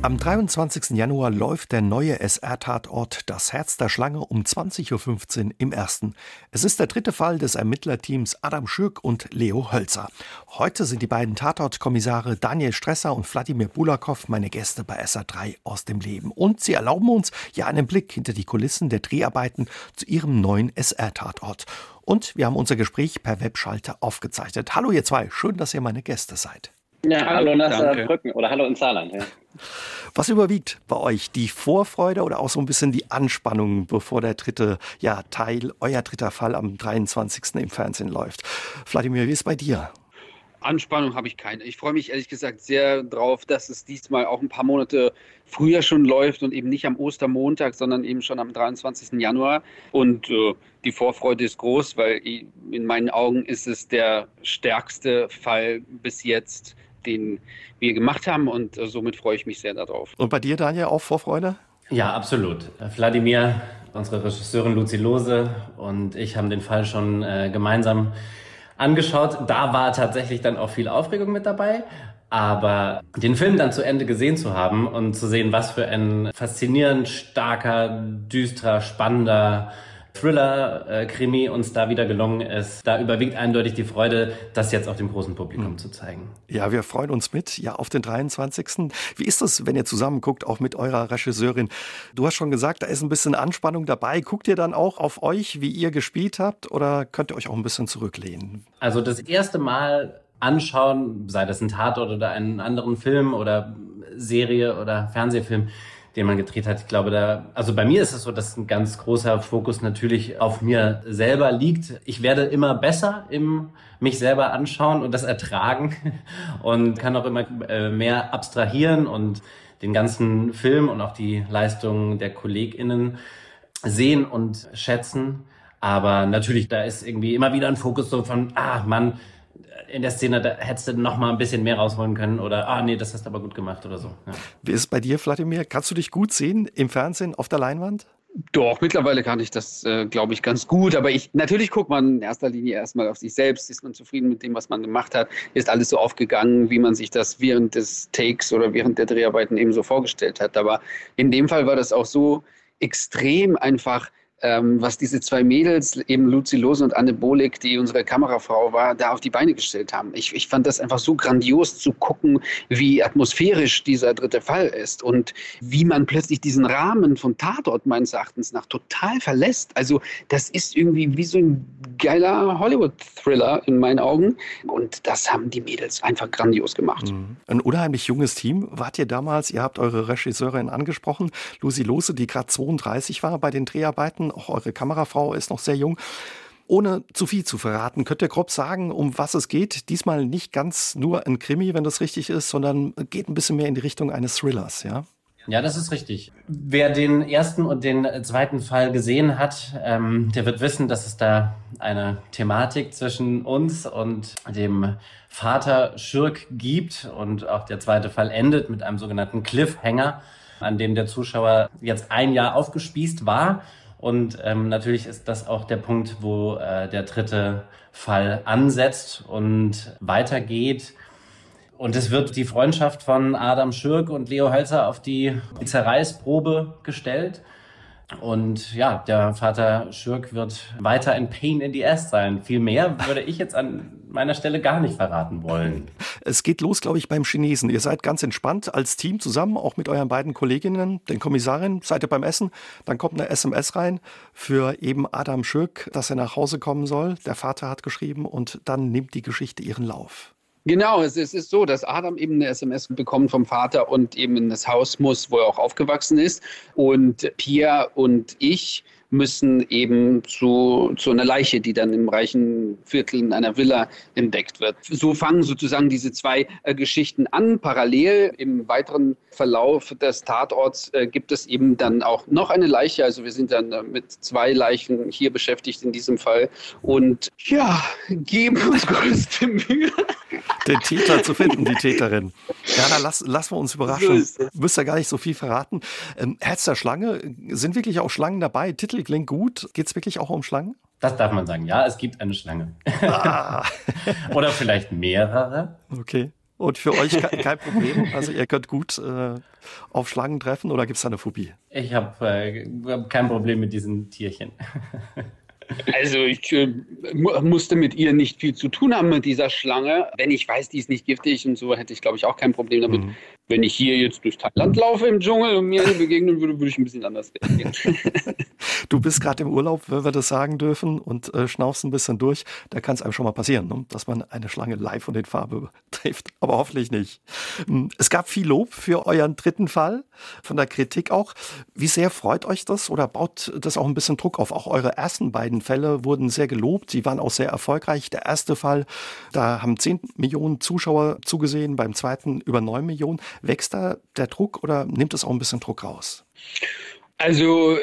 Am 23. Januar läuft der neue SR-Tatort Das Herz der Schlange um 20.15 Uhr im ersten. Es ist der dritte Fall des Ermittlerteams Adam Schürk und Leo Hölzer. Heute sind die beiden Tatortkommissare Daniel Stresser und Wladimir Bulakow meine Gäste bei SR3 aus dem Leben. Und sie erlauben uns ja einen Blick hinter die Kulissen der Dreharbeiten zu ihrem neuen SR-Tatort. Und wir haben unser Gespräch per Webschalter aufgezeichnet. Hallo ihr zwei, schön, dass ihr meine Gäste seid. Ja, hallo nach Saarbrücken oder hallo in Saarland. Ja. Was überwiegt bei euch? Die Vorfreude oder auch so ein bisschen die Anspannung, bevor der dritte ja, Teil, euer dritter Fall am 23. im Fernsehen läuft? Vladimir, wie ist es bei dir? Anspannung habe ich keine. Ich freue mich ehrlich gesagt sehr drauf, dass es diesmal auch ein paar Monate früher schon läuft und eben nicht am Ostermontag, sondern eben schon am 23. Januar. Und äh, die Vorfreude ist groß, weil in meinen Augen ist es der stärkste Fall bis jetzt den wir gemacht haben und äh, somit freue ich mich sehr darauf. Und bei dir, Daniel, auch Vorfreude? Ja, absolut. Wladimir, unsere Regisseurin Luzi Lose und ich haben den Fall schon äh, gemeinsam angeschaut. Da war tatsächlich dann auch viel Aufregung mit dabei. Aber den Film dann zu Ende gesehen zu haben und zu sehen, was für ein faszinierend starker, düsterer, spannender Thriller-Krimi äh, uns da wieder gelungen ist. Da überwiegt eindeutig die Freude, das jetzt auch dem großen Publikum mhm. zu zeigen. Ja, wir freuen uns mit, ja, auf den 23. Wie ist das, wenn ihr zusammen guckt, auch mit eurer Regisseurin? Du hast schon gesagt, da ist ein bisschen Anspannung dabei. Guckt ihr dann auch auf euch, wie ihr gespielt habt, oder könnt ihr euch auch ein bisschen zurücklehnen? Also das erste Mal anschauen, sei das ein Tatort oder einen anderen Film oder Serie oder Fernsehfilm, den man gedreht hat. Ich glaube, da, also bei mir ist es so, dass ein ganz großer Fokus natürlich auf mir selber liegt. Ich werde immer besser im mich selber anschauen und das ertragen und kann auch immer äh, mehr abstrahieren und den ganzen Film und auch die Leistungen der KollegInnen sehen und schätzen. Aber natürlich, da ist irgendwie immer wieder ein Fokus so von, ah, Mann, in der Szene, da hättest du noch mal ein bisschen mehr rausholen können oder, ah nee, das hast du aber gut gemacht oder so. Ja. Wie ist es bei dir, Vladimir? Kannst du dich gut sehen im Fernsehen, auf der Leinwand? Doch, mittlerweile kann ich das, äh, glaube ich, ganz gut. Aber ich, natürlich guckt man in erster Linie erstmal auf sich selbst. Ist man zufrieden mit dem, was man gemacht hat? Ist alles so aufgegangen, wie man sich das während des Takes oder während der Dreharbeiten eben so vorgestellt hat? Aber in dem Fall war das auch so extrem einfach ähm, was diese zwei Mädels, eben Luzi Lose und Anne Bolik, die unsere Kamerafrau war, da auf die Beine gestellt haben. Ich, ich fand das einfach so grandios zu gucken, wie atmosphärisch dieser dritte Fall ist und wie man plötzlich diesen Rahmen von Tatort meines Erachtens nach total verlässt. Also das ist irgendwie wie so ein geiler Hollywood-Thriller in meinen Augen und das haben die Mädels einfach grandios gemacht. Mhm. Ein unheimlich junges Team. Wart ihr damals, ihr habt eure Regisseurin angesprochen, Lucy Lose, die gerade 32 war bei den Dreharbeiten auch eure Kamerafrau ist noch sehr jung. Ohne zu viel zu verraten, könnt ihr grob sagen, um was es geht? Diesmal nicht ganz nur ein Krimi, wenn das richtig ist, sondern geht ein bisschen mehr in die Richtung eines Thrillers, ja? Ja, das ist richtig. Wer den ersten und den zweiten Fall gesehen hat, ähm, der wird wissen, dass es da eine Thematik zwischen uns und dem Vater Schürk gibt. Und auch der zweite Fall endet mit einem sogenannten Cliffhanger, an dem der Zuschauer jetzt ein Jahr aufgespießt war und ähm, natürlich ist das auch der Punkt, wo äh, der dritte Fall ansetzt und weitergeht. Und es wird die Freundschaft von Adam Schürk und Leo Hölzer auf die Zerreißprobe gestellt. Und ja, der Vater Schürk wird weiter ein Pain in the Ass sein. Viel mehr würde ich jetzt an meiner Stelle gar nicht verraten wollen. Es geht los, glaube ich, beim Chinesen. Ihr seid ganz entspannt als Team zusammen, auch mit euren beiden Kolleginnen, den Kommissarin, seid ihr beim Essen. Dann kommt eine SMS rein für eben Adam Schürk, dass er nach Hause kommen soll. Der Vater hat geschrieben und dann nimmt die Geschichte ihren Lauf. Genau, es ist so, dass Adam eben eine SMS bekommt vom Vater und eben in das Haus muss, wo er auch aufgewachsen ist. Und Pia und ich müssen eben zu, zu einer Leiche, die dann im reichen Viertel in einer Villa entdeckt wird. So fangen sozusagen diese zwei äh, Geschichten an. Parallel im weiteren Verlauf des Tatorts äh, gibt es eben dann auch noch eine Leiche. Also wir sind dann äh, mit zwei Leichen hier beschäftigt in diesem Fall und ja, geben uns größte Mühe. Den Täter zu finden, die Täterin. Ja, dann lass, lassen wir uns überraschen. So Müsst ihr gar nicht so viel verraten. Ähm, Herz der Schlange, sind wirklich auch Schlangen dabei? Titel klingt gut. Geht es wirklich auch um Schlangen? Das darf man sagen. Ja, es gibt eine Schlange. Ah. Oder vielleicht mehrere. Okay. Und für euch kein Problem? Also ihr könnt gut äh, auf Schlangen treffen oder gibt es da eine Phobie? Ich habe äh, kein Problem mit diesen Tierchen. Also ich äh, musste mit ihr nicht viel zu tun haben mit dieser Schlange. Wenn ich weiß, die ist nicht giftig und so, hätte ich, glaube ich, auch kein Problem damit. Mhm. Wenn ich hier jetzt durch Thailand laufe im Dschungel und mir begegnen würde, würde ich ein bisschen anders reagieren. du bist gerade im Urlaub, wenn wir das sagen dürfen, und äh, schnaufst ein bisschen durch. Da kann es einem schon mal passieren, ne? dass man eine Schlange live und in Farbe trifft. Aber hoffentlich nicht. Hm, es gab viel Lob für euren dritten Fall, von der Kritik auch. Wie sehr freut euch das oder baut das auch ein bisschen Druck auf? Auch eure ersten beiden Fälle wurden sehr gelobt. Sie waren auch sehr erfolgreich. Der erste Fall, da haben 10 Millionen Zuschauer zugesehen, beim zweiten über 9 Millionen. Wächst da der Druck oder nimmt es auch ein bisschen Druck raus? Also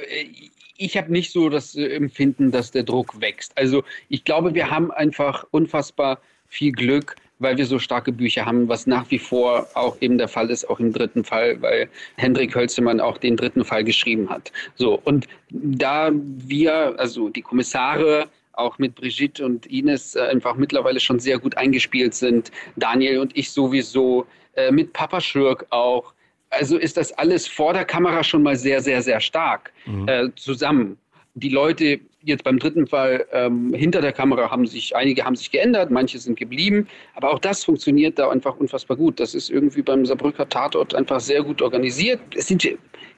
ich habe nicht so das äh, Empfinden, dass der Druck wächst. Also ich glaube, wir haben einfach unfassbar viel Glück, weil wir so starke Bücher haben, was nach wie vor auch eben der Fall ist, auch im dritten Fall, weil Hendrik Hölzemann auch den dritten Fall geschrieben hat. So, und da wir, also die Kommissare, auch mit Brigitte und Ines äh, einfach mittlerweile schon sehr gut eingespielt sind, Daniel und ich sowieso, äh, mit Papa Schürk auch. Also ist das alles vor der Kamera schon mal sehr, sehr, sehr stark mhm. äh, zusammen. Die Leute jetzt beim dritten Fall ähm, hinter der Kamera haben sich, einige haben sich geändert, manche sind geblieben, aber auch das funktioniert da einfach unfassbar gut. Das ist irgendwie beim Saarbrücker Tatort einfach sehr gut organisiert. Es sind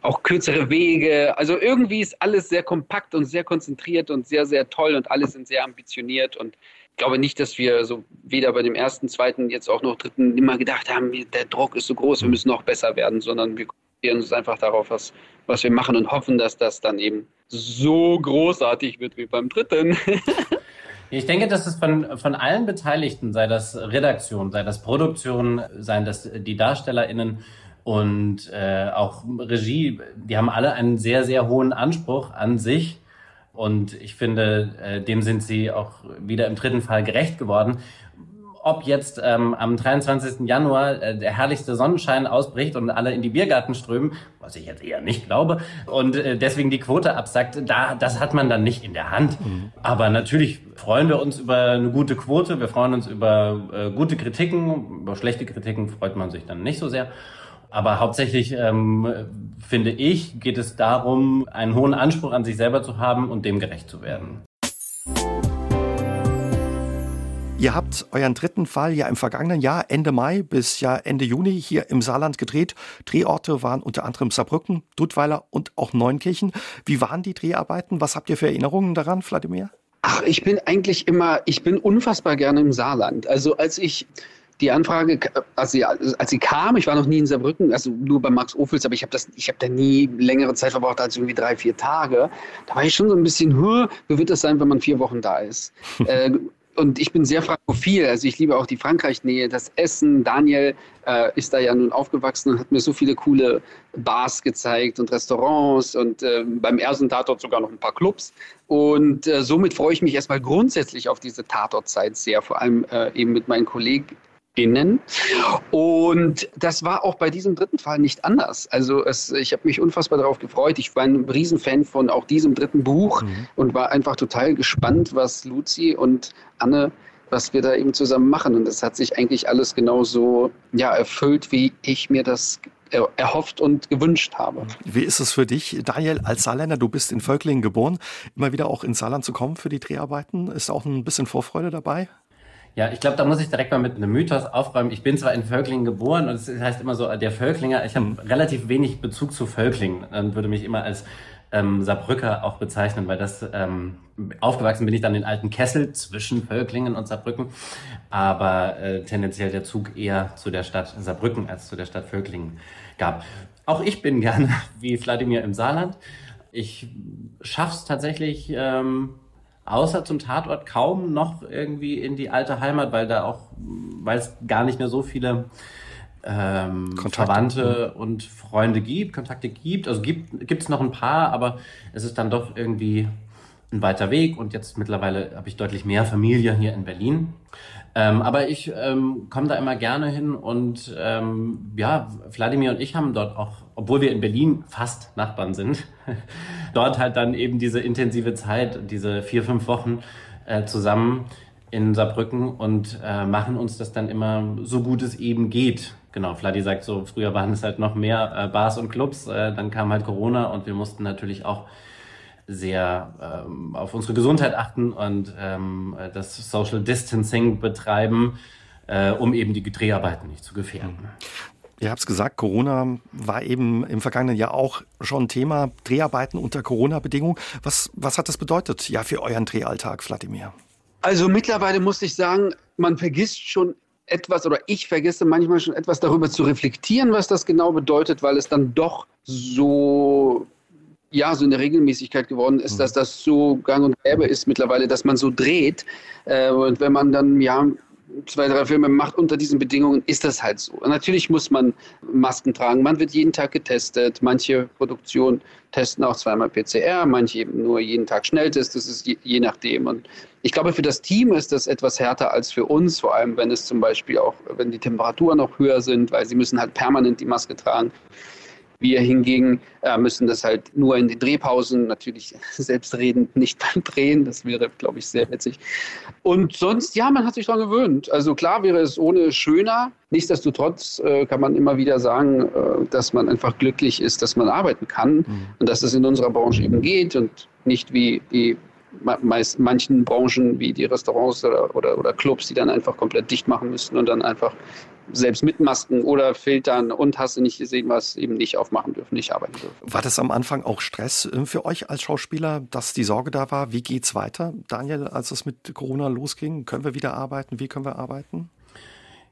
auch kürzere Wege, also irgendwie ist alles sehr kompakt und sehr konzentriert und sehr, sehr toll und alle sind sehr ambitioniert und glaube nicht, dass wir so weder bei dem ersten, zweiten, jetzt auch noch dritten immer gedacht haben, der Druck ist so groß, wir müssen noch besser werden, sondern wir konzentrieren uns einfach darauf, was, was wir machen und hoffen, dass das dann eben so großartig wird wie beim dritten. Ich denke, dass es von, von allen Beteiligten, sei das Redaktion, sei das Produktion, seien das die DarstellerInnen und äh, auch Regie, die haben alle einen sehr, sehr hohen Anspruch an sich und ich finde, äh, dem sind sie auch wieder im dritten Fall gerecht geworden. Ob jetzt ähm, am 23. Januar äh, der herrlichste Sonnenschein ausbricht und alle in die Biergarten strömen, was ich jetzt eher nicht glaube, und äh, deswegen die Quote absagt, da, das hat man dann nicht in der Hand. Mhm. Aber natürlich freuen wir uns über eine gute Quote, wir freuen uns über äh, gute Kritiken, über schlechte Kritiken freut man sich dann nicht so sehr. Aber hauptsächlich ähm, finde ich, geht es darum, einen hohen Anspruch an sich selber zu haben und dem gerecht zu werden. Ihr habt euren dritten Fall ja im vergangenen Jahr, Ende Mai bis ja Ende Juni hier im Saarland gedreht. Drehorte waren unter anderem Saarbrücken, Dudweiler und auch Neunkirchen. Wie waren die Dreharbeiten? Was habt ihr für Erinnerungen daran, Vladimir? Ach, ich bin eigentlich immer, ich bin unfassbar gerne im Saarland. Also als ich die Anfrage, als sie, als sie kam, ich war noch nie in Saarbrücken, also nur bei Max Ophüls, aber ich habe das, ich habe da nie längere Zeit verbraucht als irgendwie drei, vier Tage. Da war ich schon so ein bisschen, wie wird das sein, wenn man vier Wochen da ist? äh, und ich bin sehr frankophil, also ich liebe auch die Frankreich-Nähe, das Essen. Daniel äh, ist da ja nun aufgewachsen und hat mir so viele coole Bars gezeigt und Restaurants und äh, beim ersten Tatort sogar noch ein paar Clubs. Und äh, somit freue ich mich erstmal grundsätzlich auf diese Tatortzeit sehr, vor allem äh, eben mit meinen Kollegen, innen. Und das war auch bei diesem dritten Fall nicht anders. Also es, ich habe mich unfassbar darauf gefreut. Ich war ein Riesenfan von auch diesem dritten Buch mhm. und war einfach total gespannt, was Luzi und Anne was wir da eben zusammen machen. Und das hat sich eigentlich alles genauso ja, erfüllt, wie ich mir das erhofft und gewünscht habe. Wie ist es für dich, Daniel, als Saarländer? Du bist in Völklingen geboren, immer wieder auch ins Saarland zu kommen für die Dreharbeiten. Ist auch ein bisschen Vorfreude dabei? Ja, ich glaube, da muss ich direkt mal mit einem Mythos aufräumen. Ich bin zwar in Völklingen geboren und es heißt immer so, der Völklinger, ich habe mhm. relativ wenig Bezug zu Völklingen und würde mich immer als ähm, Saarbrücker auch bezeichnen, weil das ähm, aufgewachsen bin ich dann in alten Kessel zwischen Völklingen und Saarbrücken, aber äh, tendenziell der Zug eher zu der Stadt Saarbrücken als zu der Stadt Völklingen gab. Auch ich bin gerne wie Vladimir im Saarland. Ich schaff's tatsächlich ähm, außer zum Tatort kaum noch irgendwie in die alte Heimat, weil da auch, weil es gar nicht mehr so viele ähm, Verwandte mhm. und Freunde gibt, Kontakte gibt. Also gibt es noch ein paar, aber es ist dann doch irgendwie ein weiter Weg und jetzt mittlerweile habe ich deutlich mehr Familie hier in Berlin. Ähm, aber ich ähm, komme da immer gerne hin und ähm, ja, Wladimir und ich haben dort auch, obwohl wir in Berlin fast Nachbarn sind, dort halt dann eben diese intensive Zeit, diese vier, fünf Wochen äh, zusammen in Saarbrücken und äh, machen uns das dann immer so gut es eben geht. Genau, Vladi sagt so, früher waren es halt noch mehr äh, Bars und Clubs, äh, dann kam halt Corona und wir mussten natürlich auch sehr ähm, auf unsere Gesundheit achten und ähm, das Social Distancing betreiben, äh, um eben die Dreharbeiten nicht zu gefährden. Ihr habt es gesagt, Corona war eben im vergangenen Jahr auch schon Thema, Dreharbeiten unter Corona-Bedingungen. Was, was hat das bedeutet ja für euren Drehalltag, Vladimir? Also mittlerweile muss ich sagen, man vergisst schon etwas oder ich vergesse manchmal schon etwas darüber zu reflektieren, was das genau bedeutet, weil es dann doch so ja, so eine Regelmäßigkeit geworden ist, mhm. dass das so gang und gäbe ist mittlerweile, dass man so dreht. Äh, und wenn man dann, ja, zwei, drei Filme macht unter diesen Bedingungen, ist das halt so. Und natürlich muss man Masken tragen. Man wird jeden Tag getestet. Manche Produktionen testen auch zweimal PCR, manche eben nur jeden Tag Schnelltest. Das ist je, je nachdem. Und ich glaube, für das Team ist das etwas härter als für uns, vor allem wenn es zum Beispiel auch, wenn die Temperaturen noch höher sind, weil sie müssen halt permanent die Maske tragen. Wir hingegen äh, müssen das halt nur in den Drehpausen, natürlich selbstredend nicht beim Drehen, das wäre, glaube ich, sehr witzig. Und sonst, ja, man hat sich daran gewöhnt. Also klar wäre es ohne schöner. Nichtsdestotrotz äh, kann man immer wieder sagen, äh, dass man einfach glücklich ist, dass man arbeiten kann mhm. und dass es in unserer Branche eben geht und nicht wie die meist, manchen Branchen wie die Restaurants oder, oder, oder Clubs, die dann einfach komplett dicht machen müssten und dann einfach selbst mit Masken oder Filtern und hast du nicht gesehen, was eben nicht aufmachen dürfen, nicht arbeiten dürfen. War das am Anfang auch Stress äh, für euch als Schauspieler, dass die Sorge da war? Wie geht's weiter, Daniel, als es mit Corona losging? Können wir wieder arbeiten? Wie können wir arbeiten?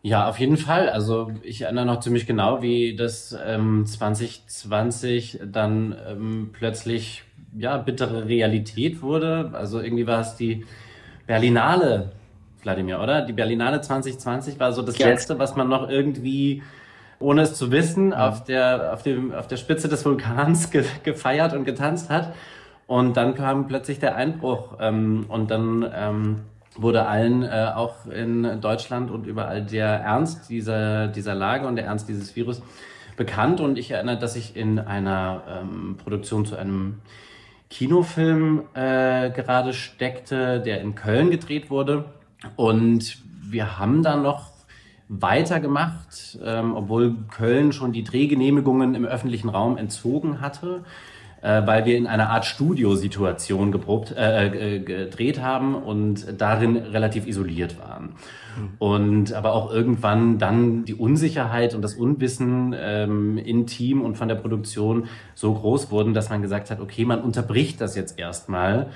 Ja, auf jeden Fall. Also ich erinnere noch ziemlich genau, wie das ähm, 2020 dann ähm, plötzlich ja bittere Realität wurde. Also irgendwie war es die Berlinale Wladimir, oder? Die Berlinale 2020 war so das ja. Letzte, was man noch irgendwie, ohne es zu wissen, ja. auf, der, auf, dem, auf der Spitze des Vulkans ge gefeiert und getanzt hat. Und dann kam plötzlich der Einbruch ähm, und dann ähm, wurde allen äh, auch in Deutschland und überall der Ernst dieser, dieser Lage und der Ernst dieses Virus bekannt. Und ich erinnere, dass ich in einer ähm, Produktion zu einem Kinofilm äh, gerade steckte, der in Köln gedreht wurde. Und wir haben dann noch weitergemacht, ähm, obwohl Köln schon die Drehgenehmigungen im öffentlichen Raum entzogen hatte, äh, weil wir in einer Art Studiosituation geprobt, äh, äh, gedreht haben und darin relativ isoliert waren. Mhm. Und aber auch irgendwann dann die Unsicherheit und das Unwissen ähm, im Team und von der Produktion so groß wurden, dass man gesagt hat, okay, man unterbricht das jetzt erstmal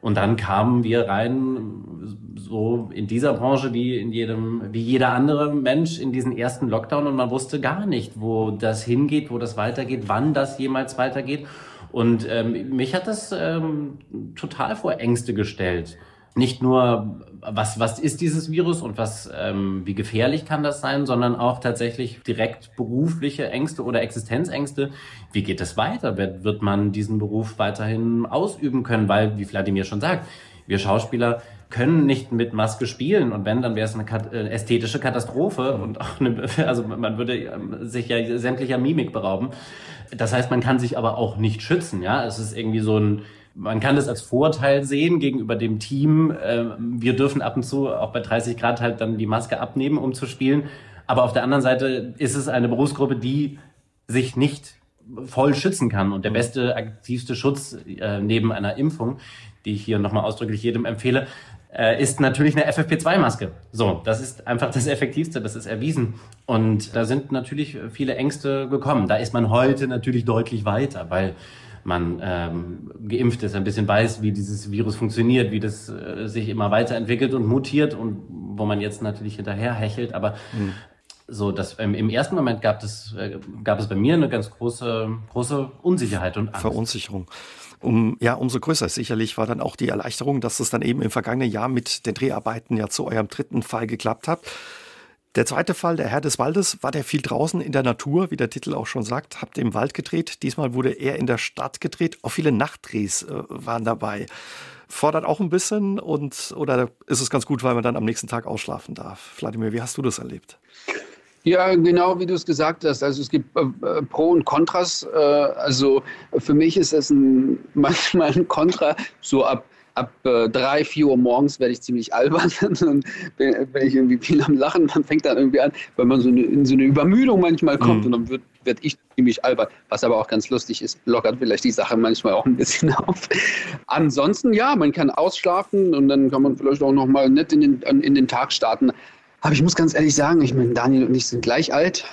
und dann kamen wir rein, so in dieser Branche wie in jedem, wie jeder andere Mensch in diesen ersten Lockdown und man wusste gar nicht, wo das hingeht, wo das weitergeht, wann das jemals weitergeht. Und ähm, mich hat das ähm, total vor Ängste gestellt nicht nur, was, was ist dieses Virus und was, ähm, wie gefährlich kann das sein, sondern auch tatsächlich direkt berufliche Ängste oder Existenzängste. Wie geht es weiter? Wird, wird man diesen Beruf weiterhin ausüben können? Weil, wie Vladimir schon sagt, wir Schauspieler können nicht mit Maske spielen und wenn, dann wäre es eine äh, ästhetische Katastrophe und auch eine, also man würde ähm, sich ja sämtlicher Mimik berauben. Das heißt, man kann sich aber auch nicht schützen, ja. Es ist irgendwie so ein, man kann das als Vorteil sehen gegenüber dem Team. Ähm, wir dürfen ab und zu auch bei 30 Grad halt dann die Maske abnehmen, um zu spielen. Aber auf der anderen Seite ist es eine Berufsgruppe, die sich nicht voll schützen kann. Und der mhm. beste, aktivste Schutz äh, neben einer Impfung, die ich hier nochmal ausdrücklich jedem empfehle, äh, ist natürlich eine FFP2-Maske. So, das ist einfach das Effektivste, das ist erwiesen. Und da sind natürlich viele Ängste gekommen. Da ist man heute natürlich deutlich weiter, weil man ähm, geimpft ist, ein bisschen weiß, wie dieses Virus funktioniert, wie das äh, sich immer weiterentwickelt und mutiert und wo man jetzt natürlich hinterher hechelt. Aber mhm. so, dass ähm, im ersten Moment gab es, äh, gab es bei mir eine ganz große, große Unsicherheit und Angst. Verunsicherung. Um, ja, umso größer sicherlich war dann auch die Erleichterung, dass es dann eben im vergangenen Jahr mit den Dreharbeiten ja zu eurem dritten Fall geklappt hat. Der zweite Fall, der Herr des Waldes, war der viel draußen in der Natur, wie der Titel auch schon sagt, habt im Wald gedreht. Diesmal wurde er in der Stadt gedreht. Auch viele Nachtdrehs äh, waren dabei. fordert auch ein bisschen und oder ist es ganz gut, weil man dann am nächsten Tag ausschlafen darf? Vladimir, wie hast du das erlebt? Ja, genau wie du es gesagt hast. Also es gibt äh, äh Pro und Kontras. Äh, also für mich ist es ein, manchmal ein Kontra, so ab ab äh, drei, vier Uhr morgens werde ich ziemlich albern und bin, bin, ich irgendwie viel am Lachen. Man fängt dann irgendwie an, weil man so eine, in so eine Übermüdung manchmal kommt mhm. und dann wird, werd ich ziemlich albern. Was aber auch ganz lustig ist, lockert vielleicht die Sache manchmal auch ein bisschen auf. Ansonsten, ja, man kann ausschlafen und dann kann man vielleicht auch nochmal nett in den, in den Tag starten. Aber ich muss ganz ehrlich sagen, ich meine, Daniel und ich sind gleich alt,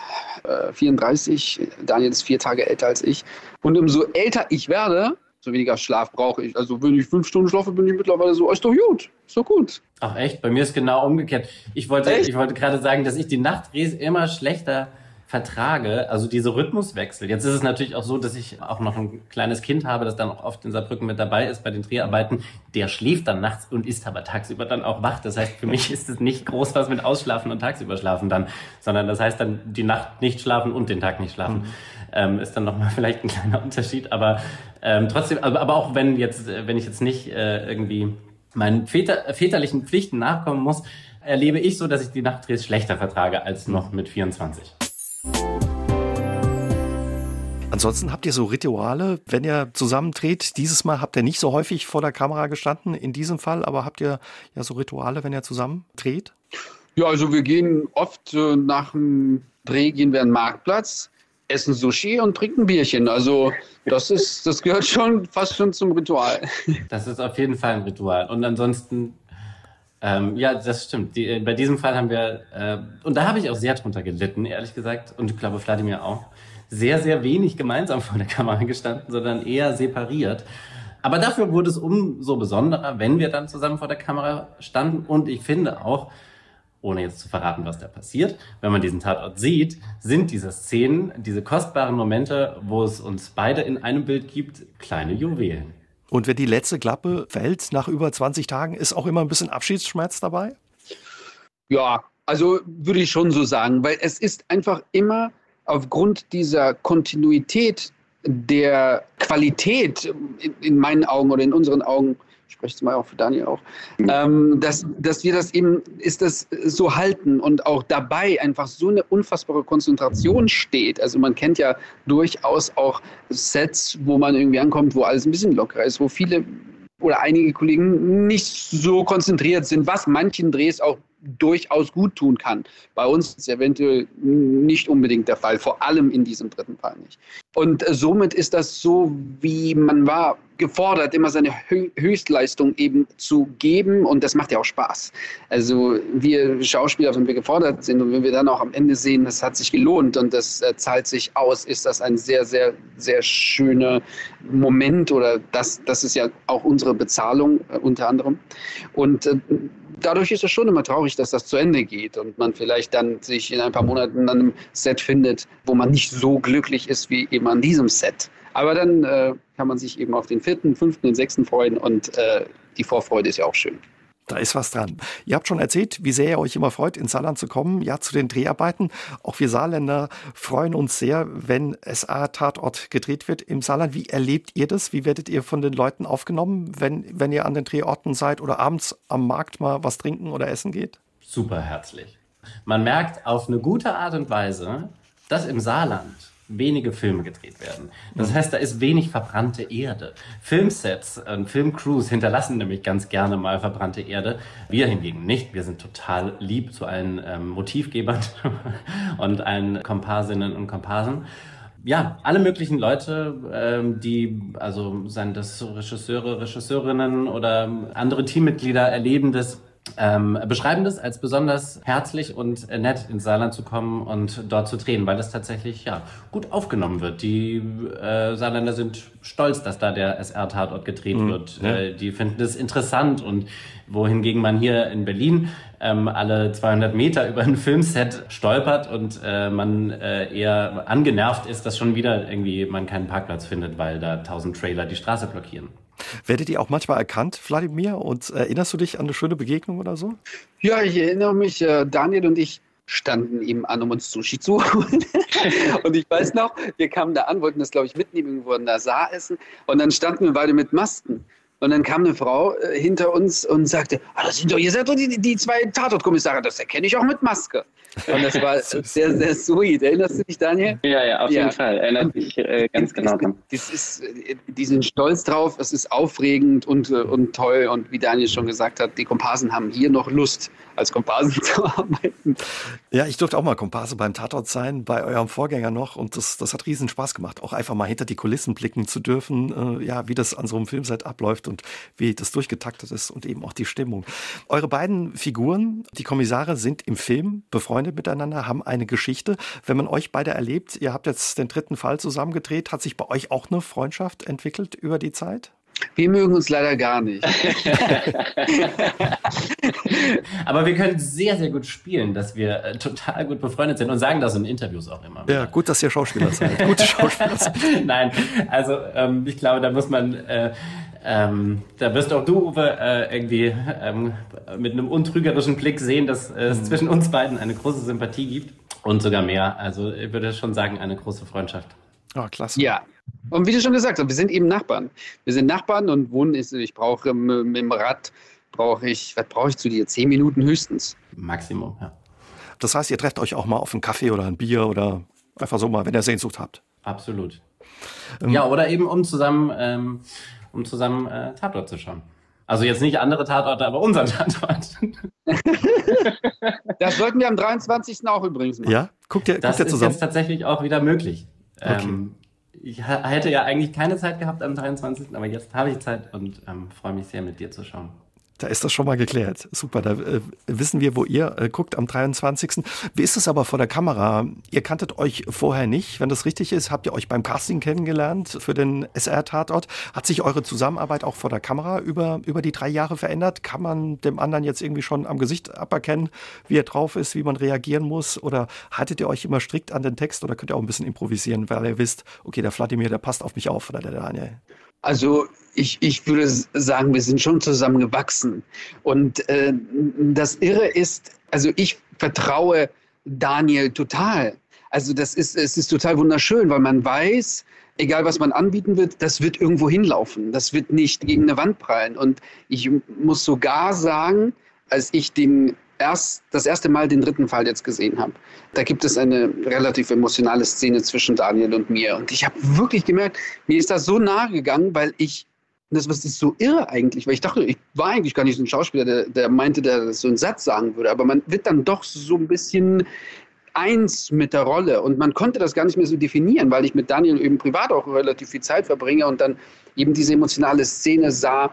äh, 34. Daniel ist vier Tage älter als ich. Und umso älter ich werde, so weniger Schlaf brauche ich. Also wenn ich fünf Stunden schlafe, bin ich mittlerweile so, ist doch gut, ist doch gut. Ach echt? Bei mir ist genau umgekehrt. Ich wollte, ich wollte gerade sagen, dass ich die Nachtdrehs immer schlechter vertrage, also diese Rhythmuswechsel. Jetzt ist es natürlich auch so, dass ich auch noch ein kleines Kind habe, das dann auch oft in Saarbrücken mit dabei ist bei den Dreharbeiten. Der schläft dann nachts und ist aber tagsüber dann auch wach. Das heißt, für mich ist es nicht groß was mit Ausschlafen und tagsüber schlafen dann, sondern das heißt dann die Nacht nicht schlafen und den Tag nicht schlafen. Mhm. Ähm, ist dann nochmal vielleicht ein kleiner Unterschied, aber ähm, trotzdem, aber, aber auch wenn jetzt, wenn ich jetzt nicht äh, irgendwie meinen väter, väterlichen Pflichten nachkommen muss, erlebe ich so, dass ich die Nachtdrehs schlechter vertrage als noch mit 24. Ansonsten habt ihr so Rituale, wenn ihr zusammen dreht. Dieses Mal habt ihr nicht so häufig vor der Kamera gestanden, in diesem Fall, aber habt ihr ja so Rituale, wenn ihr zusammen dreht? Ja, also wir gehen oft äh, nach dem Dreh gehen wir an den Marktplatz, essen Sushi und trinken Bierchen. Also das ist, das gehört schon fast schon zum Ritual. Das ist auf jeden Fall ein Ritual. Und ansonsten ähm, ja, das stimmt. Die, bei diesem Fall haben wir, äh, und da habe ich auch sehr drunter gelitten, ehrlich gesagt, und ich glaube, Vladimir auch sehr, sehr wenig gemeinsam vor der Kamera gestanden, sondern eher separiert. Aber dafür wurde es umso besonderer, wenn wir dann zusammen vor der Kamera standen. Und ich finde auch, ohne jetzt zu verraten, was da passiert, wenn man diesen Tatort sieht, sind diese Szenen, diese kostbaren Momente, wo es uns beide in einem Bild gibt, kleine Juwelen. Und wenn die letzte Klappe fällt nach über 20 Tagen, ist auch immer ein bisschen Abschiedsschmerz dabei? Ja, also würde ich schon so sagen, weil es ist einfach immer aufgrund dieser Kontinuität der Qualität in, in, meinen Augen oder in unseren Augen, ich spreche es mal auch für Daniel auch, mhm. ähm, dass, dass wir das eben, ist das so halten und auch dabei einfach so eine unfassbare Konzentration steht. Also man kennt ja durchaus auch Sets, wo man irgendwie ankommt, wo alles ein bisschen lockerer ist, wo viele oder einige Kollegen nicht so konzentriert sind, was manchen Drehs auch durchaus gut tun kann. Bei uns ist es eventuell nicht unbedingt der Fall, vor allem in diesem dritten Fall nicht. Und äh, somit ist das so, wie man war gefordert, immer seine Höchstleistung eben zu geben und das macht ja auch Spaß. Also wir Schauspieler, wenn wir gefordert sind und wenn wir dann auch am Ende sehen, das hat sich gelohnt und das äh, zahlt sich aus, ist das ein sehr, sehr, sehr schöner Moment oder das, das ist ja auch unsere Bezahlung äh, unter anderem. Und dadurch ist es schon immer traurig, dass das zu Ende geht und man vielleicht dann sich in ein paar Monaten an einem Set findet, wo man nicht so glücklich ist wie eben an diesem Set. Aber dann äh, kann man sich eben auf den vierten, fünften und sechsten freuen und äh, die Vorfreude ist ja auch schön. Da ist was dran. Ihr habt schon erzählt, wie sehr ihr euch immer freut, ins Saarland zu kommen, ja, zu den Dreharbeiten. Auch wir Saarländer freuen uns sehr, wenn SA-Tatort gedreht wird im Saarland. Wie erlebt ihr das? Wie werdet ihr von den Leuten aufgenommen, wenn, wenn ihr an den Drehorten seid oder abends am Markt mal was trinken oder essen geht? Super herzlich. Man merkt auf eine gute Art und Weise, dass im Saarland wenige Filme gedreht werden. Das heißt, da ist wenig verbrannte Erde. Filmsets und Filmcrews hinterlassen nämlich ganz gerne mal verbrannte Erde. Wir hingegen nicht. Wir sind total lieb zu allen ähm, Motivgebern und allen Komparsinnen und Komparsen ja, alle möglichen Leute, ähm, die, also seien das Regisseure, Regisseurinnen oder andere Teammitglieder erleben das ähm, beschreiben das als besonders herzlich und nett ins Saarland zu kommen und dort zu drehen, weil das tatsächlich ja gut aufgenommen wird. Die äh, Saarländer sind stolz, dass da der SR-Tatort gedreht mhm. wird. Ja. Äh, die finden das interessant und wohingegen man hier in Berlin ähm, alle 200 Meter über ein Filmset stolpert und äh, man äh, eher angenervt ist, dass schon wieder irgendwie man keinen Parkplatz findet, weil da tausend Trailer die Straße blockieren. Werdet ihr auch manchmal erkannt, Wladimir? Und erinnerst du dich an eine schöne Begegnung oder so? Ja, ich erinnere mich, äh, Daniel und ich standen eben an, um uns Sushi zu holen. und ich weiß noch, wir kamen da an, wollten das, glaube ich, mitnehmen, in der Saar essen. Und dann standen wir beide mit Masken. Und dann kam eine Frau äh, hinter uns und sagte, ah, das sind doch, ihr seid doch die, die zwei Tatortkommissare, das erkenne ich auch mit Maske. Und das war sehr, sehr sweet. Erinnerst du dich, Daniel? Ja, ja, auf ja. jeden Fall. Erinnert mich äh, ganz genau dran. Das ist, die sind stolz drauf, es ist aufregend und, äh, und toll. Und wie Daniel schon gesagt hat, die Komparsen haben hier noch Lust, als Komparsen zu arbeiten. Ja, ich durfte auch mal Komparse beim Tatort sein, bei eurem Vorgänger noch. Und das, das hat riesen Spaß gemacht, auch einfach mal hinter die Kulissen blicken zu dürfen, äh, ja, wie das an so einem Filmset abläuft und wie das durchgetaktet ist und eben auch die Stimmung. Eure beiden Figuren, die Kommissare, sind im Film befreundet befreundet miteinander, haben eine Geschichte. Wenn man euch beide erlebt, ihr habt jetzt den dritten Fall zusammengedreht, hat sich bei euch auch eine Freundschaft entwickelt über die Zeit? Wir mögen uns leider gar nicht. Aber wir können sehr, sehr gut spielen, dass wir äh, total gut befreundet sind und sagen das in Interviews auch immer. Ja, gut, dass ihr Schauspieler seid. Gute Schauspieler seid. Nein, also ähm, ich glaube, da muss man. Äh, ähm, da wirst auch du, Uwe, äh, irgendwie ähm, mit einem untrügerischen Blick sehen, dass äh, es mhm. zwischen uns beiden eine große Sympathie gibt und sogar mehr. Also ich würde schon sagen, eine große Freundschaft. Oh, klasse. Ja. Und wie du schon gesagt hast, wir sind eben Nachbarn. Wir sind Nachbarn und wohnen ist, ich brauche mit dem Rad, brauche ich, was brauche ich zu dir? Zehn Minuten höchstens. Maximum, ja. Das heißt, ihr trefft euch auch mal auf einen Kaffee oder ein Bier oder einfach so mal, wenn ihr Sehnsucht habt. Absolut. Ähm, ja, oder eben um zusammen ähm, um zusammen äh, Tatort zu schauen. Also jetzt nicht andere Tatorte, aber unseren Tatort. das sollten wir am 23. auch übrigens machen. Ja, guckt ihr, das guckt ihr zusammen. Das ist jetzt tatsächlich auch wieder möglich. Okay. Ähm, ich hätte ja eigentlich keine Zeit gehabt am 23., aber jetzt habe ich Zeit und ähm, freue mich sehr, mit dir zu schauen. Da ist das schon mal geklärt. Super, da äh, wissen wir, wo ihr äh, guckt am 23. Wie ist es aber vor der Kamera? Ihr kanntet euch vorher nicht, wenn das richtig ist. Habt ihr euch beim Casting kennengelernt für den SR-Tatort? Hat sich eure Zusammenarbeit auch vor der Kamera über, über die drei Jahre verändert? Kann man dem anderen jetzt irgendwie schon am Gesicht aberkennen, wie er drauf ist, wie man reagieren muss? Oder haltet ihr euch immer strikt an den Text oder könnt ihr auch ein bisschen improvisieren, weil ihr wisst, okay, der Vladimir, der passt auf mich auf oder der Daniel? Also ich, ich würde sagen, wir sind schon zusammen gewachsen. Und äh, das Irre ist, also ich vertraue Daniel total. Also das ist, es ist total wunderschön, weil man weiß, egal was man anbieten wird, das wird irgendwo hinlaufen. Das wird nicht gegen eine Wand prallen. Und ich muss sogar sagen, als ich den erst das erste Mal den dritten Fall jetzt gesehen habe. Da gibt es eine relativ emotionale Szene zwischen Daniel und mir. Und ich habe wirklich gemerkt, mir ist das so nahe gegangen, weil ich, das ist so irre eigentlich, weil ich dachte, ich war eigentlich gar nicht so ein Schauspieler, der, der meinte, der so einen Satz sagen würde. Aber man wird dann doch so ein bisschen eins mit der Rolle. Und man konnte das gar nicht mehr so definieren, weil ich mit Daniel eben privat auch relativ viel Zeit verbringe und dann eben diese emotionale Szene sah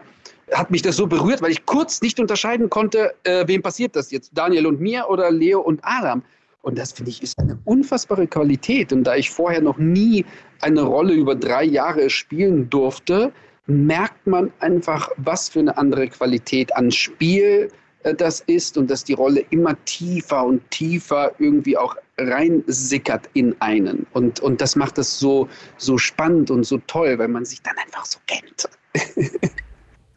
hat mich das so berührt, weil ich kurz nicht unterscheiden konnte, äh, wem passiert das jetzt, Daniel und mir oder Leo und Adam. Und das finde ich ist eine unfassbare Qualität. Und da ich vorher noch nie eine Rolle über drei Jahre spielen durfte, merkt man einfach, was für eine andere Qualität an Spiel äh, das ist und dass die Rolle immer tiefer und tiefer irgendwie auch reinsickert in einen. Und, und das macht es so, so spannend und so toll, weil man sich dann einfach so kennt.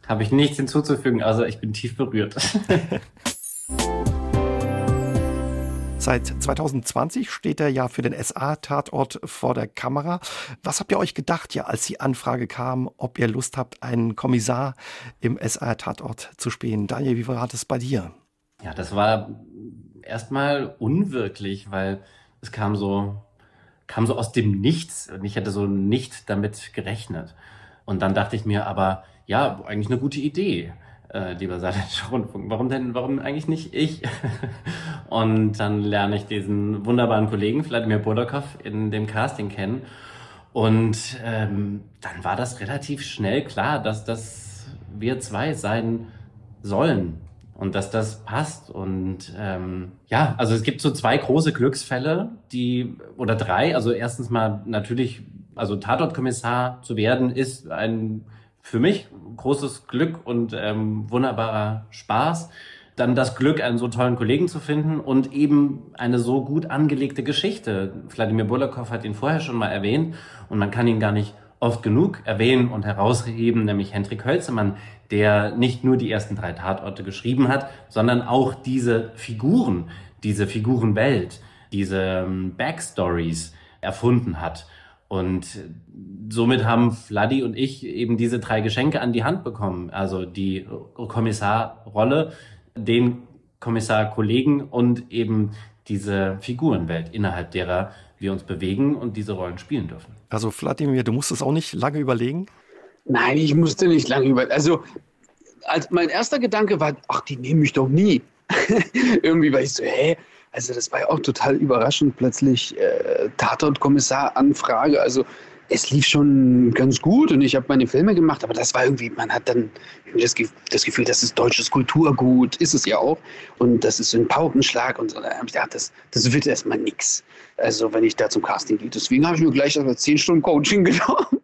Habe ich nichts hinzuzufügen, also ich bin tief berührt. Seit 2020 steht er ja für den SA-Tatort vor der Kamera. Was habt ihr euch gedacht, ja, als die Anfrage kam, ob ihr Lust habt, einen Kommissar im SA-Tatort zu spielen? Daniel, wie war das bei dir? Ja, das war erstmal unwirklich, weil es kam so, kam so aus dem Nichts und ich hätte so nicht damit gerechnet. Und dann dachte ich mir aber, ja, eigentlich eine gute Idee, äh, lieber Saarländischer Rundfunk. Warum denn, warum eigentlich nicht ich? und dann lerne ich diesen wunderbaren Kollegen, Vladimir Burdakov, in dem Casting kennen. Und ähm, dann war das relativ schnell klar, dass das wir zwei sein sollen und dass das passt. Und ähm, ja, also es gibt so zwei große Glücksfälle, die oder drei. Also erstens mal natürlich, also Tatortkommissar zu werden, ist ein für mich großes Glück und ähm, wunderbarer Spaß. Dann das Glück, einen so tollen Kollegen zu finden und eben eine so gut angelegte Geschichte. Wladimir Bulakov hat ihn vorher schon mal erwähnt und man kann ihn gar nicht oft genug erwähnen und herausheben, nämlich Hendrik Hölzemann, der nicht nur die ersten drei Tatorte geschrieben hat, sondern auch diese Figuren, diese Figurenwelt, diese ähm, Backstories erfunden hat. Und somit haben Vladi und ich eben diese drei Geschenke an die Hand bekommen. Also die Kommissarrolle, den Kommissarkollegen und eben diese Figurenwelt, innerhalb derer wir uns bewegen und diese Rollen spielen dürfen. Also Vladimir, du musstest auch nicht lange überlegen? Nein, ich musste nicht lange überlegen. Also als mein erster Gedanke war, ach, die nehmen mich doch nie. Irgendwie war ich so, hä? Also das war ja auch total überraschend, plötzlich äh, Tatort-Kommissar-Anfrage. Also es lief schon ganz gut und ich habe meine Filme gemacht, aber das war irgendwie, man hat dann das, das, Gefühl, das ist deutsches Kulturgut, ist es ja auch. Und das ist so ein Paukenschlag und so. Da habe ich gedacht, das, das wird erstmal nichts. Also wenn ich da zum Casting gehe. Deswegen habe ich mir gleich erstmal zehn Stunden Coaching genommen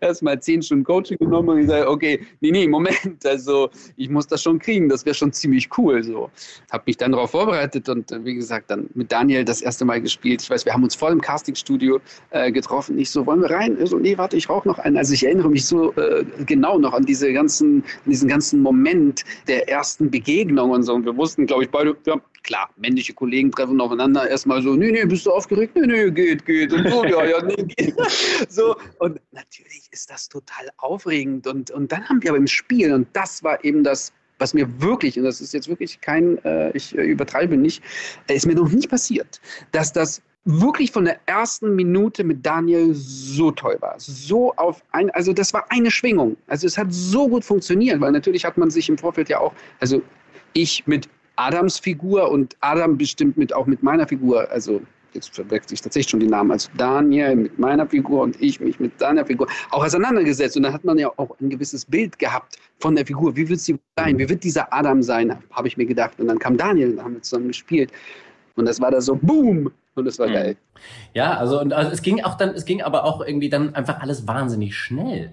erstmal zehn Stunden Coaching genommen und gesagt, okay, nee, nee, Moment, also ich muss das schon kriegen, das wäre schon ziemlich cool. So. Habe mich dann darauf vorbereitet und wie gesagt, dann mit Daniel das erste Mal gespielt. Ich weiß, wir haben uns vor dem Castingstudio äh, getroffen. Ich so, wollen wir rein? So, nee, warte, ich rauche noch einen. Also ich erinnere mich so äh, genau noch an diese ganzen, an diesen ganzen Moment der ersten Begegnung und so. Und wir wussten, glaube ich, beide, ja, klar, männliche Kollegen treffen aufeinander erstmal so, nee, nee, bist du aufgeregt? Nee, nee, geht, geht. Und so, ja, ja, nee, geht. So, und natürlich ist das total aufregend. Und, und dann haben wir aber im Spiel, und das war eben das, was mir wirklich, und das ist jetzt wirklich kein, äh, ich äh, übertreibe nicht, äh, ist mir noch nicht passiert, dass das wirklich von der ersten Minute mit Daniel so toll war. So auf ein, also das war eine Schwingung. Also es hat so gut funktioniert, weil natürlich hat man sich im Vorfeld ja auch, also ich mit Adams Figur und Adam bestimmt mit auch mit meiner Figur, also jetzt verwechsel ich tatsächlich schon die Namen, also Daniel mit meiner Figur und ich mich mit deiner Figur, auch auseinandergesetzt. Und dann hat man ja auch ein gewisses Bild gehabt von der Figur. Wie wird sie sein? Wie wird dieser Adam sein? Habe ich mir gedacht. Und dann kam Daniel und dann haben wir zusammen gespielt. Und das war da so Boom! Und das war mhm. geil. Ja, also, und also es ging auch dann, es ging aber auch irgendwie dann einfach alles wahnsinnig schnell.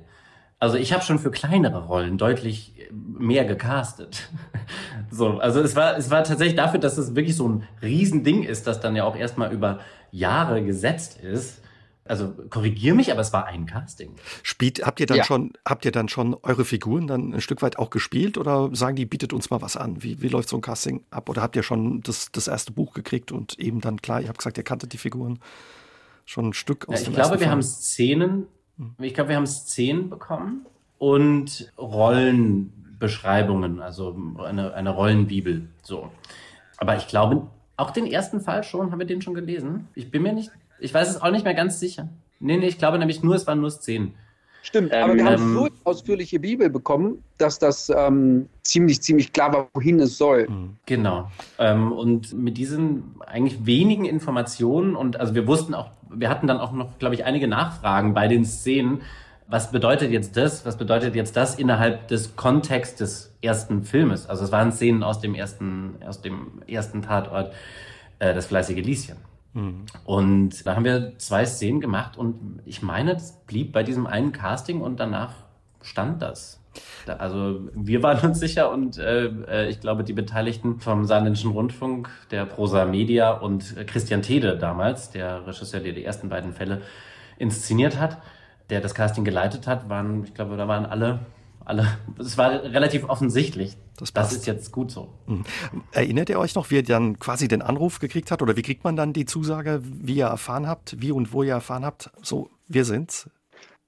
Also ich habe schon für kleinere Rollen deutlich mehr gecastet. So, also es war, es war tatsächlich dafür, dass es wirklich so ein Riesending ist, das dann ja auch erstmal über Jahre gesetzt ist. Also korrigier mich, aber es war ein Casting. Spielt, habt ihr dann ja. schon, habt ihr dann schon eure Figuren dann ein Stück weit auch gespielt oder sagen die, bietet uns mal was an? Wie, wie läuft so ein Casting ab? Oder habt ihr schon das, das erste Buch gekriegt und eben dann klar, ihr habt gesagt, ihr kanntet die Figuren schon ein Stück aus ja, dem Ich glaube, wir haben Szenen ich glaube, wir haben Szenen bekommen und Rollenbeschreibungen, also eine, eine Rollenbibel. So. Aber ich glaube, auch den ersten Fall schon, haben wir den schon gelesen? Ich bin mir nicht, ich weiß es auch nicht mehr ganz sicher. Nee, nee, ich glaube nämlich nur, es waren nur Szenen. Stimmt, aber ähm, wir haben so eine ausführliche Bibel bekommen, dass das ähm, ziemlich, ziemlich klar war, wohin es soll. Mhm. Genau. Ähm, und mit diesen eigentlich wenigen Informationen und also wir wussten auch, wir hatten dann auch noch, glaube ich, einige Nachfragen bei den Szenen. Was bedeutet jetzt das? Was bedeutet jetzt das innerhalb des Kontexts des ersten Filmes? Also es waren Szenen aus dem ersten, aus dem ersten Tatort, äh, das fleißige Lieschen. Mhm. Und da haben wir zwei Szenen gemacht und ich meine, das blieb bei diesem einen Casting und danach stand das. Also wir waren uns sicher und äh, äh, ich glaube die Beteiligten vom Saarländischen Rundfunk, der Prosa Media und Christian Tede damals, der Regisseur, der die ersten beiden Fälle inszeniert hat, der das Casting geleitet hat, waren, ich glaube, da waren alle alle, es war relativ offensichtlich. Das, das, ist jetzt gut so. Mhm. Erinnert ihr euch noch, wie ihr dann quasi den Anruf gekriegt habt oder wie kriegt man dann die Zusage, wie ihr erfahren habt, wie und wo ihr erfahren habt, so, wir sind's?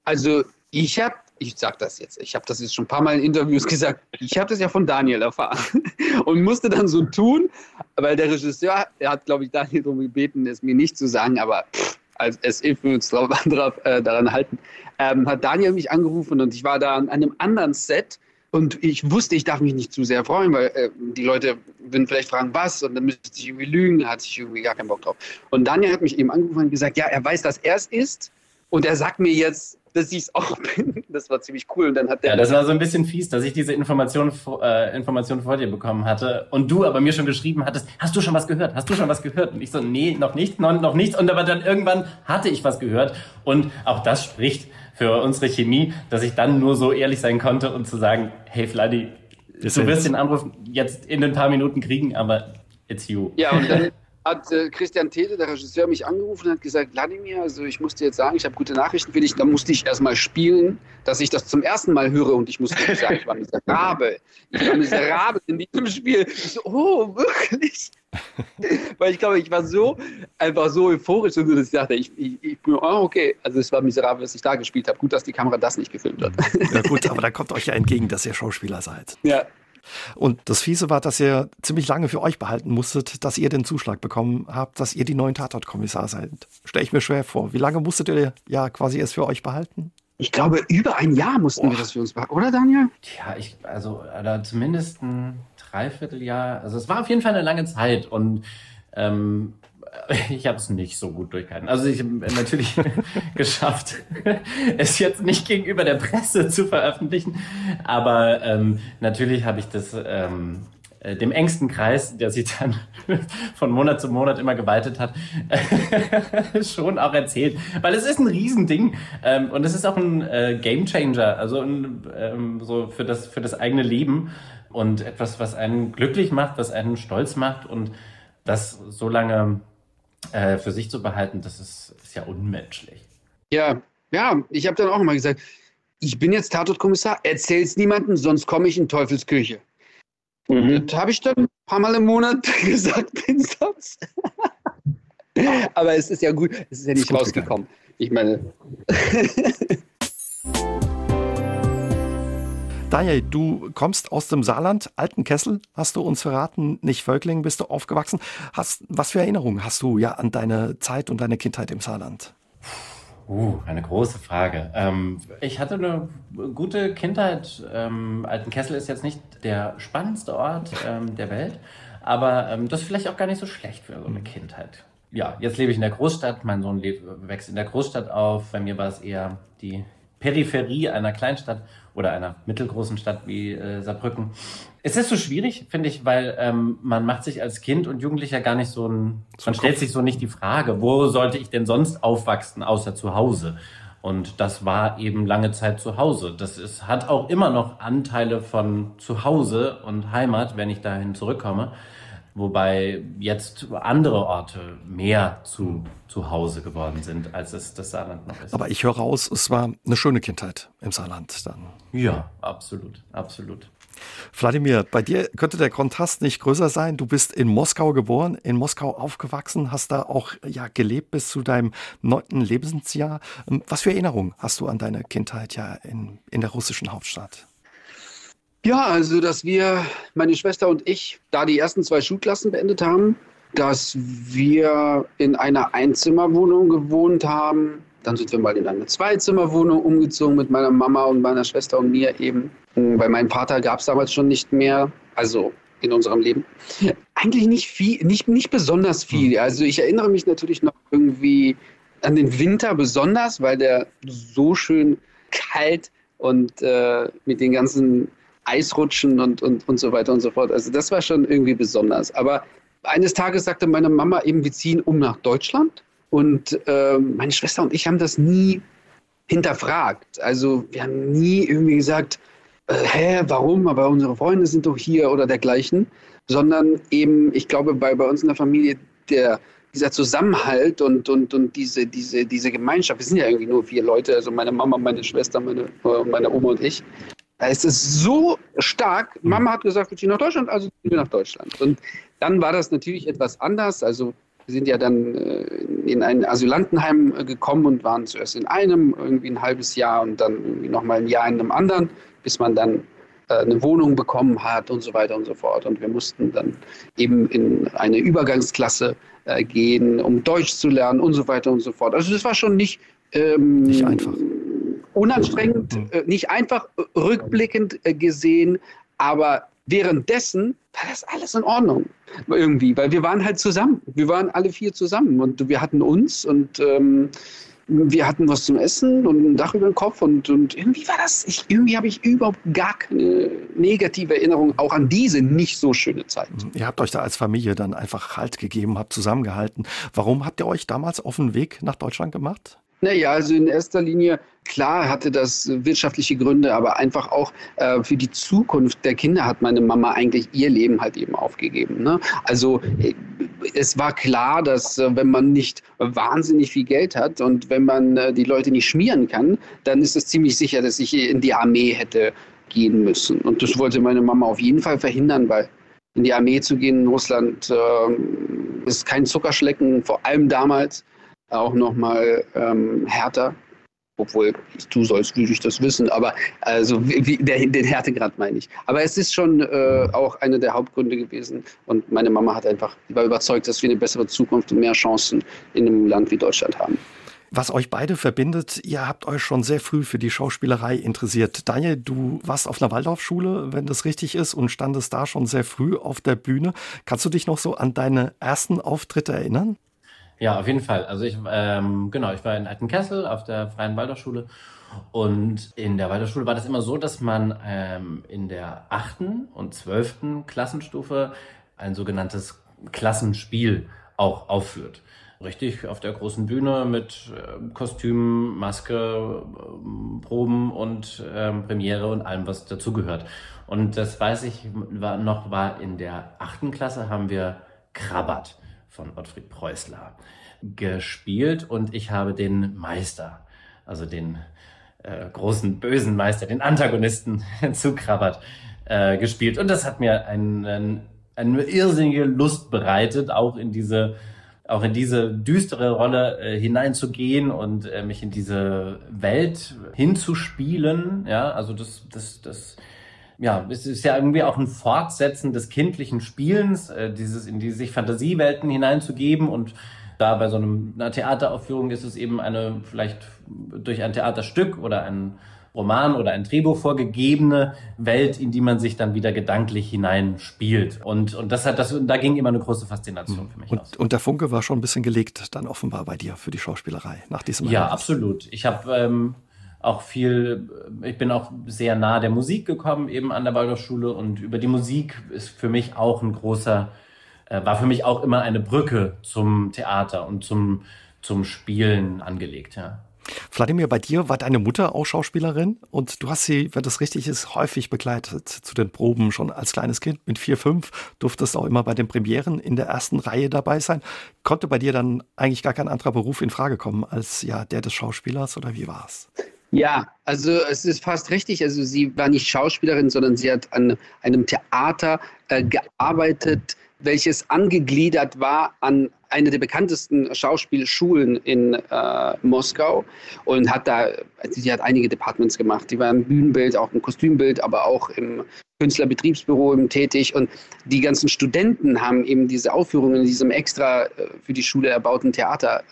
Also ich habe, ich sag das jetzt, ich habe das jetzt schon ein paar Mal in Interviews gesagt, ich habe das ja von Daniel erfahren und musste dann so tun, weil der Regisseur, er hat, glaube ich, Daniel darum gebeten, es mir nicht zu sagen, aber pff, als uns drauf, äh, daran halten, ähm, hat Daniel mich angerufen und ich war da an einem anderen Set und ich wusste, ich darf mich nicht zu sehr freuen, weil äh, die Leute würden vielleicht fragen, was und dann müsste ich irgendwie lügen, da hatte ich irgendwie gar keinen Bock drauf. Und Daniel hat mich eben angerufen und gesagt, ja, er weiß, dass er es ist und er sagt mir jetzt, dass ich es auch bin. Das war ziemlich cool. Und dann hat der ja, das war so ein bisschen fies, dass ich diese Information, äh, Information vor dir bekommen hatte und du aber mir schon geschrieben hattest, hast du schon was gehört? Hast du schon was gehört? Und ich so, nee, noch nicht, noch, noch nichts. Und aber dann irgendwann hatte ich was gehört. Und auch das spricht für unsere Chemie, dass ich dann nur so ehrlich sein konnte und zu sagen, hey Vladi, du wirst den Anruf jetzt in ein paar Minuten kriegen, aber it's you. Ja, und dann hat äh, Christian Tede, der Regisseur, mich angerufen und hat gesagt, Vladimir, also ich muss dir jetzt sagen, ich habe gute Nachrichten für dich. Da musste ich erstmal spielen, dass ich das zum ersten Mal höre und ich musste sagen, ich war miserabel. Ich war miserabel in diesem Spiel. Ich so, oh, wirklich? Weil ich glaube, ich war so einfach so euphorisch und so, dass ich dachte, ich, ich, oh, okay, also es war miserabel, was ich da gespielt habe. Gut, dass die Kamera das nicht gefilmt hat. Ja gut, aber da kommt euch ja entgegen, dass ihr Schauspieler seid. Ja. Und das Fiese war, dass ihr ziemlich lange für euch behalten musstet, dass ihr den Zuschlag bekommen habt, dass ihr die neuen Tatortkommissar seid. Stelle ich mir schwer vor. Wie lange musstet ihr ja quasi es für euch behalten? Ich glaube, über ein Jahr mussten oh. wir das für uns behalten, oder Daniel? Ja, ich, also oder zumindest ein Dreivierteljahr. Also es war auf jeden Fall eine lange Zeit und ähm, ich habe es nicht so gut durchgehalten. Also ich habe natürlich geschafft, es jetzt nicht gegenüber der Presse zu veröffentlichen, aber ähm, natürlich habe ich das ähm, äh, dem engsten Kreis, der sich dann von Monat zu Monat immer geweitet hat, schon auch erzählt. Weil es ist ein Riesending ähm, und es ist auch ein äh, Gamechanger, also ein, ähm, so für das, für das eigene Leben und etwas, was einen glücklich macht, was einen stolz macht und das so lange äh, für sich zu behalten, das ist, ist ja unmenschlich. Ja, ja, ich habe dann auch immer gesagt, ich bin jetzt Tatortkommissar, erzähl's niemandem, sonst komme ich in Teufelsküche. Mhm. Das habe ich dann ein paar Mal im Monat gesagt, den Satz. Aber es ist ja gut, es ist ja nicht ist rausgekommen. Gegangen. Ich meine. Daniel, du kommst aus dem Saarland, Altenkessel, hast du uns verraten, nicht Völkling bist du aufgewachsen. Hast, was für Erinnerungen hast du ja an deine Zeit und deine Kindheit im Saarland? Uh, eine große Frage. Ähm, ich hatte eine gute Kindheit. Ähm, Altenkessel ist jetzt nicht der spannendste Ort ähm, der Welt, aber ähm, das ist vielleicht auch gar nicht so schlecht für so eine Kindheit. Ja, jetzt lebe ich in der Großstadt. Mein Sohn lebt, wächst in der Großstadt auf. Bei mir war es eher die Peripherie einer Kleinstadt oder einer mittelgroßen Stadt wie äh, Saarbrücken. Es ist so schwierig, finde ich, weil ähm, man macht sich als Kind und Jugendlicher gar nicht so ein, man stellt sich so nicht die Frage, wo sollte ich denn sonst aufwachsen, außer zu Hause? Und das war eben lange Zeit zu Hause. Das ist, hat auch immer noch Anteile von zu Hause und Heimat, wenn ich dahin zurückkomme. Wobei jetzt andere Orte mehr zu, zu Hause geworden sind, als es das Saarland noch ist. Aber ich höre raus, es war eine schöne Kindheit im Saarland dann. Ja, absolut, absolut. Wladimir, bei dir könnte der Kontrast nicht größer sein. Du bist in Moskau geboren, in Moskau aufgewachsen, hast da auch ja, gelebt bis zu deinem neunten Lebensjahr. Was für Erinnerungen hast du an deine Kindheit ja in, in der russischen Hauptstadt? Ja, also dass wir, meine Schwester und ich, da die ersten zwei Schulklassen beendet haben, dass wir in einer Einzimmerwohnung gewohnt haben. Dann sind wir mal in eine Zweizimmerwohnung umgezogen mit meiner Mama und meiner Schwester und mir eben. Bei meinem Vater gab es damals schon nicht mehr, also in unserem Leben. Eigentlich nicht viel, nicht, nicht besonders viel. Hm. Also ich erinnere mich natürlich noch irgendwie an den Winter besonders, weil der so schön kalt und äh, mit den ganzen Eisrutschen und, und, und so weiter und so fort. Also das war schon irgendwie besonders. Aber eines Tages sagte meine Mama eben, wir ziehen um nach Deutschland. Und äh, meine Schwester und ich haben das nie hinterfragt. Also wir haben nie irgendwie gesagt, äh, hä, warum? Aber unsere Freunde sind doch hier oder dergleichen. Sondern eben, ich glaube, bei, bei uns in der Familie, der, dieser Zusammenhalt und, und, und diese, diese, diese Gemeinschaft, wir sind ja irgendwie nur vier Leute, also meine Mama, meine Schwester, meine, meine Oma und ich. Da ist es so stark. Mhm. Mama hat gesagt, wir ziehen nach Deutschland, also ziehen wir nach Deutschland. Und dann war das natürlich etwas anders. Also wir sind ja dann äh, in ein Asylantenheim äh, gekommen und waren zuerst in einem irgendwie ein halbes Jahr und dann irgendwie nochmal ein Jahr in einem anderen, bis man dann äh, eine Wohnung bekommen hat und so weiter und so fort. Und wir mussten dann eben in eine Übergangsklasse gehen, um Deutsch zu lernen und so weiter und so fort. Also das war schon nicht, ähm, nicht einfach unanstrengend, mhm. äh, nicht einfach rückblickend äh, gesehen, aber währenddessen war das alles in Ordnung irgendwie, weil wir waren halt zusammen. Wir waren alle vier zusammen und wir hatten uns und ähm, wir hatten was zum Essen und ein Dach über dem Kopf und, und irgendwie war das, ich, irgendwie habe ich überhaupt gar keine negative Erinnerung auch an diese nicht so schöne Zeit. Mhm. Ihr habt euch da als Familie dann einfach Halt gegeben, habt zusammengehalten. Warum habt ihr euch damals auf den Weg nach Deutschland gemacht? Naja, also in erster Linie, klar hatte das wirtschaftliche Gründe, aber einfach auch äh, für die Zukunft der Kinder hat meine Mama eigentlich ihr Leben halt eben aufgegeben. Ne? Also äh, es war klar, dass äh, wenn man nicht wahnsinnig viel Geld hat und wenn man äh, die Leute nicht schmieren kann, dann ist es ziemlich sicher, dass ich in die Armee hätte gehen müssen. Und das wollte meine Mama auf jeden Fall verhindern, weil in die Armee zu gehen in Russland äh, ist kein Zuckerschlecken, vor allem damals. Auch nochmal ähm, härter. Obwohl du sollst, würde ich das wissen, aber also wie, der, den Härtegrad meine ich. Aber es ist schon äh, auch einer der Hauptgründe gewesen. Und meine Mama hat einfach, war überzeugt, dass wir eine bessere Zukunft und mehr Chancen in einem Land wie Deutschland haben. Was euch beide verbindet, ihr habt euch schon sehr früh für die Schauspielerei interessiert. Daniel, du warst auf einer Waldorfschule, wenn das richtig ist, und standest da schon sehr früh auf der Bühne. Kannst du dich noch so an deine ersten Auftritte erinnern? Ja, auf jeden Fall. Also ich, ähm, genau, ich war in Altenkessel auf der Freien Waldorfschule und in der Waldorfschule war das immer so, dass man ähm, in der achten und zwölften Klassenstufe ein sogenanntes Klassenspiel auch aufführt richtig auf der großen Bühne mit äh, Kostüm, Maske, äh, Proben und äh, Premiere und allem, was dazugehört. Und das weiß ich war, noch, war in der achten Klasse haben wir Krabbert von Ottfried Preußler gespielt und ich habe den Meister, also den äh, großen bösen Meister, den Antagonisten zu Krabbert äh, gespielt. Und das hat mir einen, eine irrsinnige Lust bereitet, auch in diese auch in diese düstere Rolle äh, hineinzugehen und äh, mich in diese Welt hinzuspielen. Ja, also das, das, das, ja, es ist ja irgendwie auch ein Fortsetzen des kindlichen Spielens, äh, dieses in die sich Fantasiewelten hineinzugeben und da bei so einem, einer Theateraufführung ist es eben eine vielleicht durch ein Theaterstück oder ein Roman oder ein Drehbuch vorgegebene Welt, in die man sich dann wieder gedanklich hineinspielt. Und, und das hat das, da ging immer eine große Faszination für mich und, aus. Und der Funke war schon ein bisschen gelegt, dann offenbar bei dir für die Schauspielerei nach diesem Ja, Erlebnis. absolut. Ich habe ähm, auch viel, ich bin auch sehr nah der Musik gekommen, eben an der Waldorfschule. Und über die Musik ist für mich auch ein großer, äh, war für mich auch immer eine Brücke zum Theater und zum, zum Spielen angelegt, ja. Wladimir, bei dir war deine Mutter auch Schauspielerin und du hast sie, wenn das richtig ist, häufig begleitet zu den Proben schon als kleines Kind. Mit vier, fünf durftest auch immer bei den Premieren in der ersten Reihe dabei sein. Konnte bei dir dann eigentlich gar kein anderer Beruf in Frage kommen als ja der des Schauspielers oder wie war es? Ja, also es ist fast richtig. Also sie war nicht Schauspielerin, sondern sie hat an einem Theater äh, gearbeitet, welches angegliedert war an eine der bekanntesten Schauspielschulen in äh, Moskau und hat da, also sie hat einige Departments gemacht. Die waren Bühnenbild, auch im Kostümbild, aber auch im Künstlerbetriebsbüro tätig. Und die ganzen Studenten haben eben diese Aufführungen in diesem extra äh, für die Schule erbauten Theater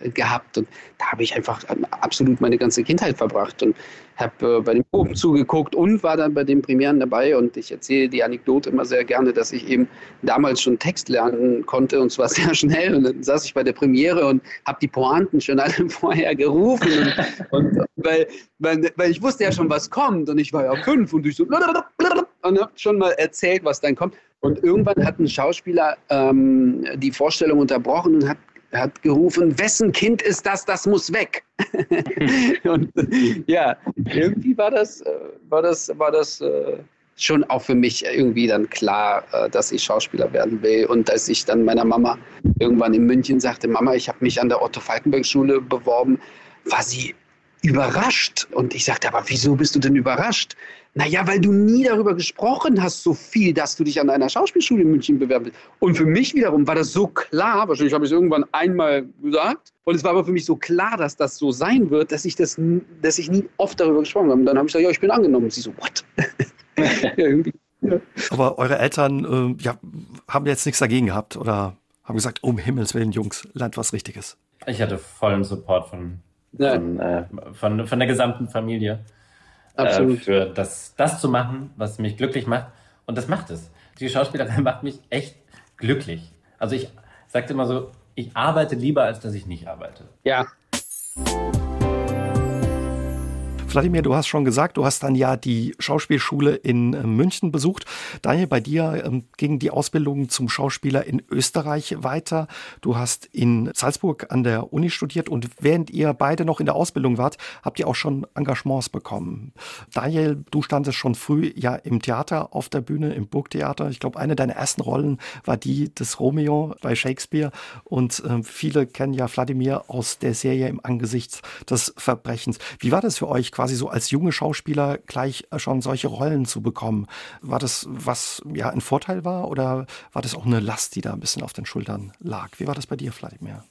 äh, gehabt. Und da habe ich einfach ähm, absolut meine ganze Kindheit verbracht und habe äh, bei den Proben zugeguckt und war dann bei den Premieren dabei. Und ich erzähle die Anekdote immer sehr gerne, dass ich eben damals schon Text lernen konnte und zwar sehr schnell und dann saß ich bei der Premiere und habe die Pointen schon alle vorher gerufen und, und weil, weil, weil ich wusste ja schon, was kommt und ich war ja fünf und ich so und habe schon mal erzählt, was dann kommt. Und irgendwann hat ein Schauspieler ähm, die Vorstellung unterbrochen und hat, hat gerufen, wessen Kind ist das, das muss weg. und ja, irgendwie war das, äh, war das, war das äh, schon auch für mich irgendwie dann klar, äh, dass ich Schauspieler werden will. Und als ich dann meiner Mama irgendwann in München sagte, Mama, ich habe mich an der Otto-Falkenberg-Schule beworben, war sie überrascht. Und ich sagte, aber wieso bist du denn überrascht? Naja, weil du nie darüber gesprochen hast, so viel, dass du dich an einer Schauspielschule in München bewerben willst. Und für mich wiederum war das so klar, wahrscheinlich habe ich es irgendwann einmal gesagt, und es war aber für mich so klar, dass das so sein wird, dass ich, das, dass ich nie oft darüber gesprochen habe. Und dann habe ich gesagt, ja, ich bin angenommen. Und sie so, what? ja, irgendwie. Ja. Aber eure Eltern äh, ja, haben jetzt nichts dagegen gehabt oder haben gesagt, um Himmels Willen, Jungs, lernt was Richtiges. Ich hatte vollen Support von, von, äh, von, von der gesamten Familie. Absolut. Äh, für das, das zu machen, was mich glücklich macht. Und das macht es. Die Schauspielerei macht mich echt glücklich. Also ich sagte immer so, ich arbeite lieber, als dass ich nicht arbeite. Ja, Vladimir, du hast schon gesagt, du hast dann ja die Schauspielschule in äh, München besucht. Daniel, bei dir ähm, ging die Ausbildung zum Schauspieler in Österreich weiter. Du hast in Salzburg an der Uni studiert und während ihr beide noch in der Ausbildung wart, habt ihr auch schon Engagements bekommen. Daniel, du standest schon früh ja im Theater auf der Bühne, im Burgtheater. Ich glaube, eine deiner ersten Rollen war die des Romeo bei Shakespeare und äh, viele kennen ja Vladimir aus der Serie im Angesicht des Verbrechens. Wie war das für euch? Quasi so als junge Schauspieler gleich äh, schon solche Rollen zu bekommen. War das was ja ein Vorteil war oder war das auch eine Last, die da ein bisschen auf den Schultern lag? Wie war das bei dir, Vladimir?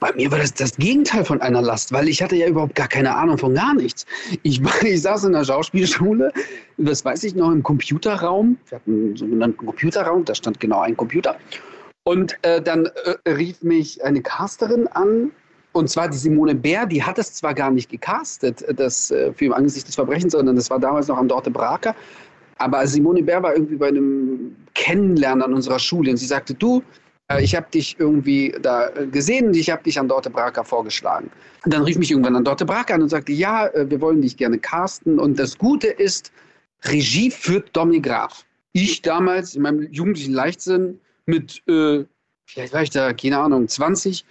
Bei mir war das das Gegenteil von einer Last, weil ich hatte ja überhaupt gar keine Ahnung von gar nichts. Ich, ich saß in der Schauspielschule, das weiß ich noch, im Computerraum. Wir hatten einen sogenannten Computerraum, da stand genau ein Computer. Und äh, dann äh, rief mich eine Casterin an, und zwar die Simone Bär, die hat es zwar gar nicht gecastet, das äh, Film Angesicht des Verbrechens, sondern das war damals noch am Dorte Braker. Aber Simone Bär war irgendwie bei einem Kennenlernen an unserer Schule und sie sagte, du, äh, ich habe dich irgendwie da gesehen und ich habe dich an Dorte Braker vorgeschlagen. Und dann rief mich irgendwann an Dorte Braker an und sagte, ja, äh, wir wollen dich gerne casten. Und das Gute ist, Regie führt Dominik Graf. Ich damals in meinem jugendlichen Leichtsinn mit, äh, vielleicht war ich da, keine Ahnung, 20.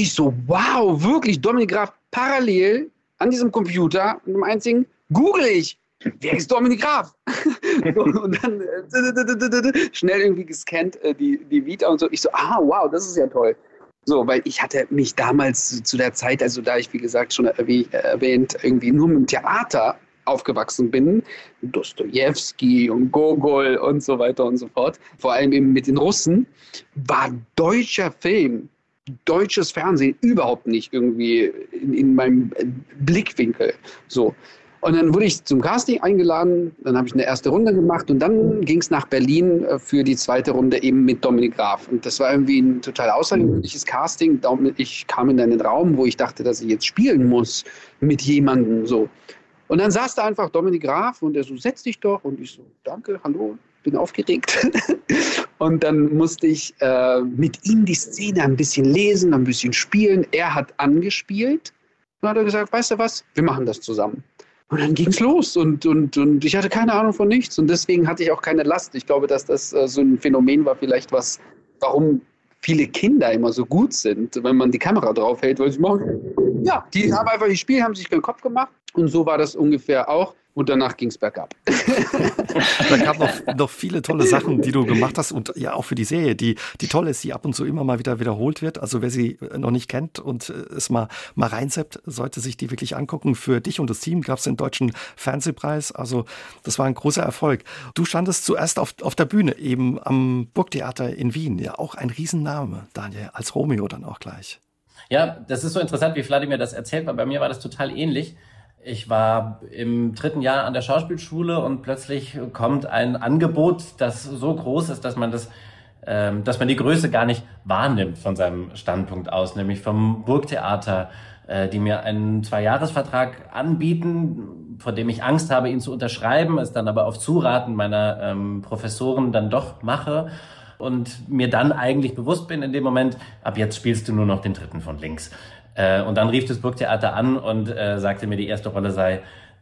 Ich so, wow, wirklich, Dominik Graf parallel an diesem Computer, mit einem einzigen, google ich wer ist Dominik Graf? und dann äh, schnell irgendwie gescannt äh, die, die Vita und so. Ich so, ah, wow, das ist ja toll. So, weil ich hatte mich damals zu der Zeit, also da ich, wie gesagt, schon erwähnt, irgendwie nur mit dem Theater aufgewachsen bin, Dostoevsky und Gogol und so weiter und so fort, vor allem eben mit den Russen, war deutscher Film, deutsches Fernsehen überhaupt nicht irgendwie in, in meinem Blickwinkel. So. Und dann wurde ich zum Casting eingeladen, dann habe ich eine erste Runde gemacht und dann ging es nach Berlin äh, für die zweite Runde eben mit Dominik Graf. Und das war irgendwie ein total außergewöhnliches Casting. Ich kam in einen Raum, wo ich dachte, dass ich jetzt spielen muss mit jemandem so. Und dann saß da einfach Dominik Graf und er so, setz dich doch. Und ich so, danke, hallo, bin aufgeregt. und dann musste ich äh, mit ihm die Szene ein bisschen lesen, ein bisschen spielen. Er hat angespielt. Und hat gesagt, weißt du was, wir machen das zusammen. Und dann ging es los und, und, und ich hatte keine Ahnung von nichts und deswegen hatte ich auch keine Last. Ich glaube, dass das äh, so ein Phänomen war, vielleicht was, warum viele Kinder immer so gut sind, wenn man die Kamera drauf hält, weil sie machen, ja, die haben einfach gespielt, haben sich keinen Kopf gemacht und so war das ungefähr auch und danach ging es bergab. Da gab noch, noch viele tolle Sachen, die du gemacht hast und ja auch für die Serie, die, die toll ist, die ab und zu immer mal wieder wiederholt wird. Also wer sie noch nicht kennt und es mal, mal reinseppt, sollte sich die wirklich angucken. Für dich und das Team gab es den Deutschen Fernsehpreis. Also das war ein großer Erfolg. Du standest zuerst auf, auf der Bühne, eben am Burgtheater in Wien. Ja, auch ein Riesenname, Daniel, als Romeo dann auch gleich. Ja, das ist so interessant, wie Vladimir das erzählt, weil bei mir war das total ähnlich. Ich war im dritten Jahr an der Schauspielschule und plötzlich kommt ein Angebot, das so groß ist, dass man das, ähm, dass man die Größe gar nicht wahrnimmt von seinem Standpunkt aus, nämlich vom Burgtheater, äh, die mir einen Zweijahresvertrag anbieten, vor dem ich Angst habe, ihn zu unterschreiben, es dann aber auf Zuraten meiner ähm, Professoren dann doch mache und mir dann eigentlich bewusst bin in dem Moment, ab jetzt spielst du nur noch den dritten von links. Äh, und dann rief das Burgtheater an und äh, sagte mir, die erste Rolle sei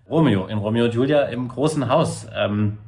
Romeo, in Romeo und Julia im großen Haus. Ähm,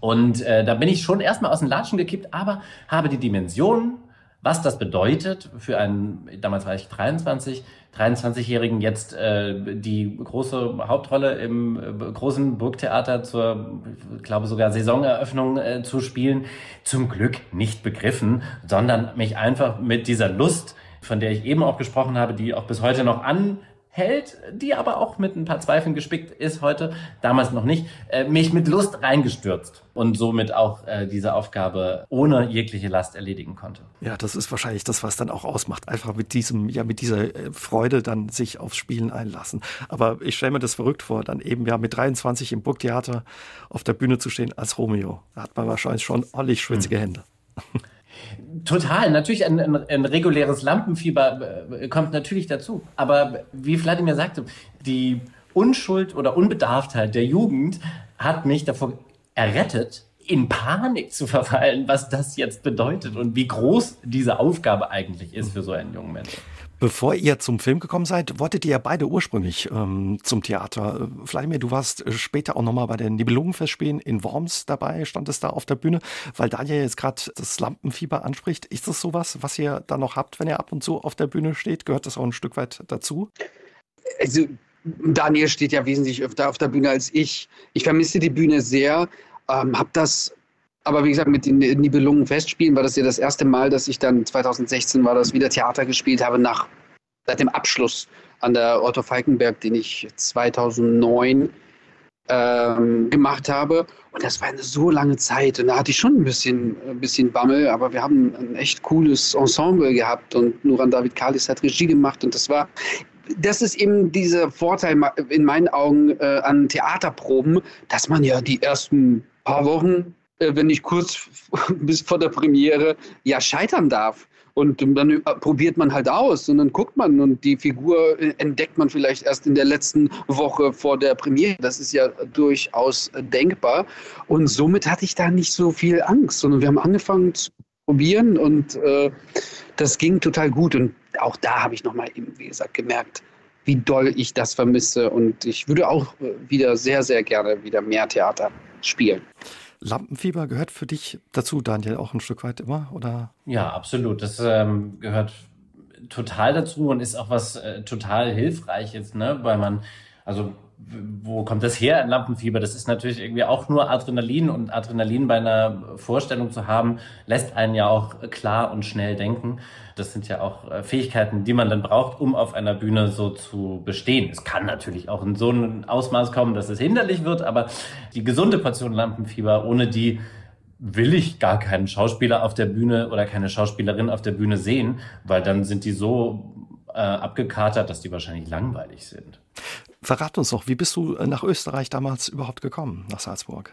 und äh, da bin ich schon erstmal aus den Latschen gekippt, aber habe die Dimension, was das bedeutet für einen, damals war ich 23, 23-Jährigen jetzt äh, die große Hauptrolle im äh, großen Burgtheater zur, glaube sogar Saisoneröffnung äh, zu spielen, zum Glück nicht begriffen, sondern mich einfach mit dieser Lust von der ich eben auch gesprochen habe, die auch bis heute noch anhält, die aber auch mit ein paar Zweifeln gespickt ist heute, damals noch nicht, äh, mich mit Lust reingestürzt und somit auch äh, diese Aufgabe ohne jegliche Last erledigen konnte. Ja, das ist wahrscheinlich das, was dann auch ausmacht. Einfach mit diesem, ja, mit dieser äh, Freude dann sich aufs Spielen einlassen. Aber ich stelle mir das verrückt vor, dann eben ja mit 23 im Burgtheater auf der Bühne zu stehen als Romeo. Da hat man wahrscheinlich schon ordentlich schwitzige hm. Hände. Total, natürlich ein, ein, ein, reguläres Lampenfieber äh, kommt natürlich dazu. Aber wie Vladimir sagte, die Unschuld oder Unbedarftheit der Jugend hat mich davor errettet, in Panik zu verfallen, was das jetzt bedeutet und wie groß diese Aufgabe eigentlich ist für so einen jungen Menschen. Bevor ihr zum Film gekommen seid, wolltet ihr ja beide ursprünglich ähm, zum Theater. Vladimir, du warst äh, später auch nochmal bei den Nibelungenfestspielen in Worms dabei, standest da auf der Bühne, weil Daniel jetzt gerade das Lampenfieber anspricht. Ist das sowas, was ihr da noch habt, wenn ihr ab und zu auf der Bühne steht? Gehört das auch ein Stück weit dazu? Also, Daniel steht ja wesentlich öfter auf der Bühne als ich. Ich vermisse die Bühne sehr, ähm, habe das aber wie gesagt, mit den Nibelungen Festspielen war das ja das erste Mal, dass ich dann 2016 war das wieder Theater gespielt habe nach seit dem Abschluss an der Otto Falkenberg, den ich 2009 ähm, gemacht habe. Und das war eine so lange Zeit. Und da hatte ich schon ein bisschen, ein bisschen Bammel, aber wir haben ein echt cooles Ensemble gehabt und Nuran David Kalis hat Regie gemacht und das war das ist eben dieser Vorteil in meinen Augen äh, an Theaterproben, dass man ja die ersten paar Wochen, wenn nicht kurz bis vor der Premiere, ja scheitern darf. Und dann äh, probiert man halt aus und dann guckt man und die Figur äh, entdeckt man vielleicht erst in der letzten Woche vor der Premiere. Das ist ja durchaus denkbar. Und somit hatte ich da nicht so viel Angst, sondern wir haben angefangen zu probieren und äh, das ging total gut. Und auch da habe ich nochmal eben, wie gesagt, gemerkt, wie doll ich das vermisse. Und ich würde auch äh, wieder sehr, sehr gerne wieder mehr Theater spielen. Lampenfieber gehört für dich dazu, Daniel, auch ein Stück weit immer, oder? Ja, absolut. Das ähm, gehört total dazu und ist auch was äh, total Hilfreiches, ne? Weil man, also wo kommt das her, ein Lampenfieber? Das ist natürlich irgendwie auch nur Adrenalin und Adrenalin bei einer Vorstellung zu haben, lässt einen ja auch klar und schnell denken. Das sind ja auch äh, Fähigkeiten, die man dann braucht, um auf einer Bühne so zu bestehen. Es kann natürlich auch in so ein Ausmaß kommen, dass es hinderlich wird, aber die gesunde Portion Lampenfieber, ohne die will ich gar keinen Schauspieler auf der Bühne oder keine Schauspielerin auf der Bühne sehen, weil dann sind die so äh, abgekatert, dass die wahrscheinlich langweilig sind. Verrat uns doch, wie bist du äh, nach Österreich damals überhaupt gekommen, nach Salzburg?